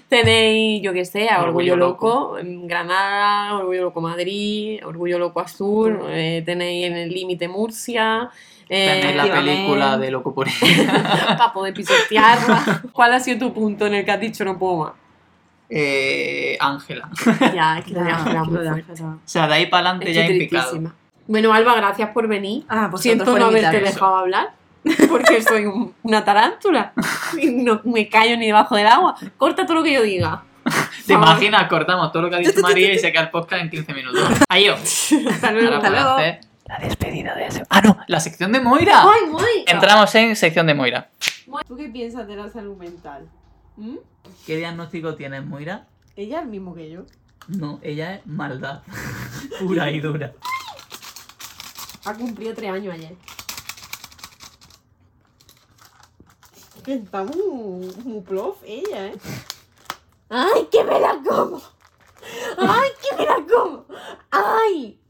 tenéis, yo qué sé, a Orgullo, Orgullo Loco, en Granada, Orgullo Loco Madrid, Orgullo Loco Azul, eh, tenéis en el límite Murcia. eh, Tenéis la película de Loco por para poder pisotearla. ¿Cuál ha sido tu punto en el que has dicho no puedo más? Eh, Ángela. Ya, es que de Ángela muy fuerte. O sea, de ahí para adelante ya he picado. Bueno, Alba, gracias por venir. Ah, pues Siento por no haberte dejado hablar. Porque soy un- una tarántula. Y no me callo ni debajo del agua. Corta todo lo que yo diga. ¿Te imaginas? Cortamos todo lo que ha dicho María y se queda el podcast en 15 minutos. Adiós. Hasta luego. Ahora Hasta luego. hacer la despedida de ese. Ah, no, la sección de Moira. ¡Ay, muy! Entramos en sección de Moira. ¿Tú qué piensas de la salud mental? ¿Mm? ¿Qué diagnóstico tienes, Moira? Ella es el mismo que yo. No, ella es maldad. Pura y dura. Ha cumplido tres años ayer. Que está muy, muy plof ella, ¿eh? ¡Ay, que me la como! ¡Ay, que me la como! ¡Ay!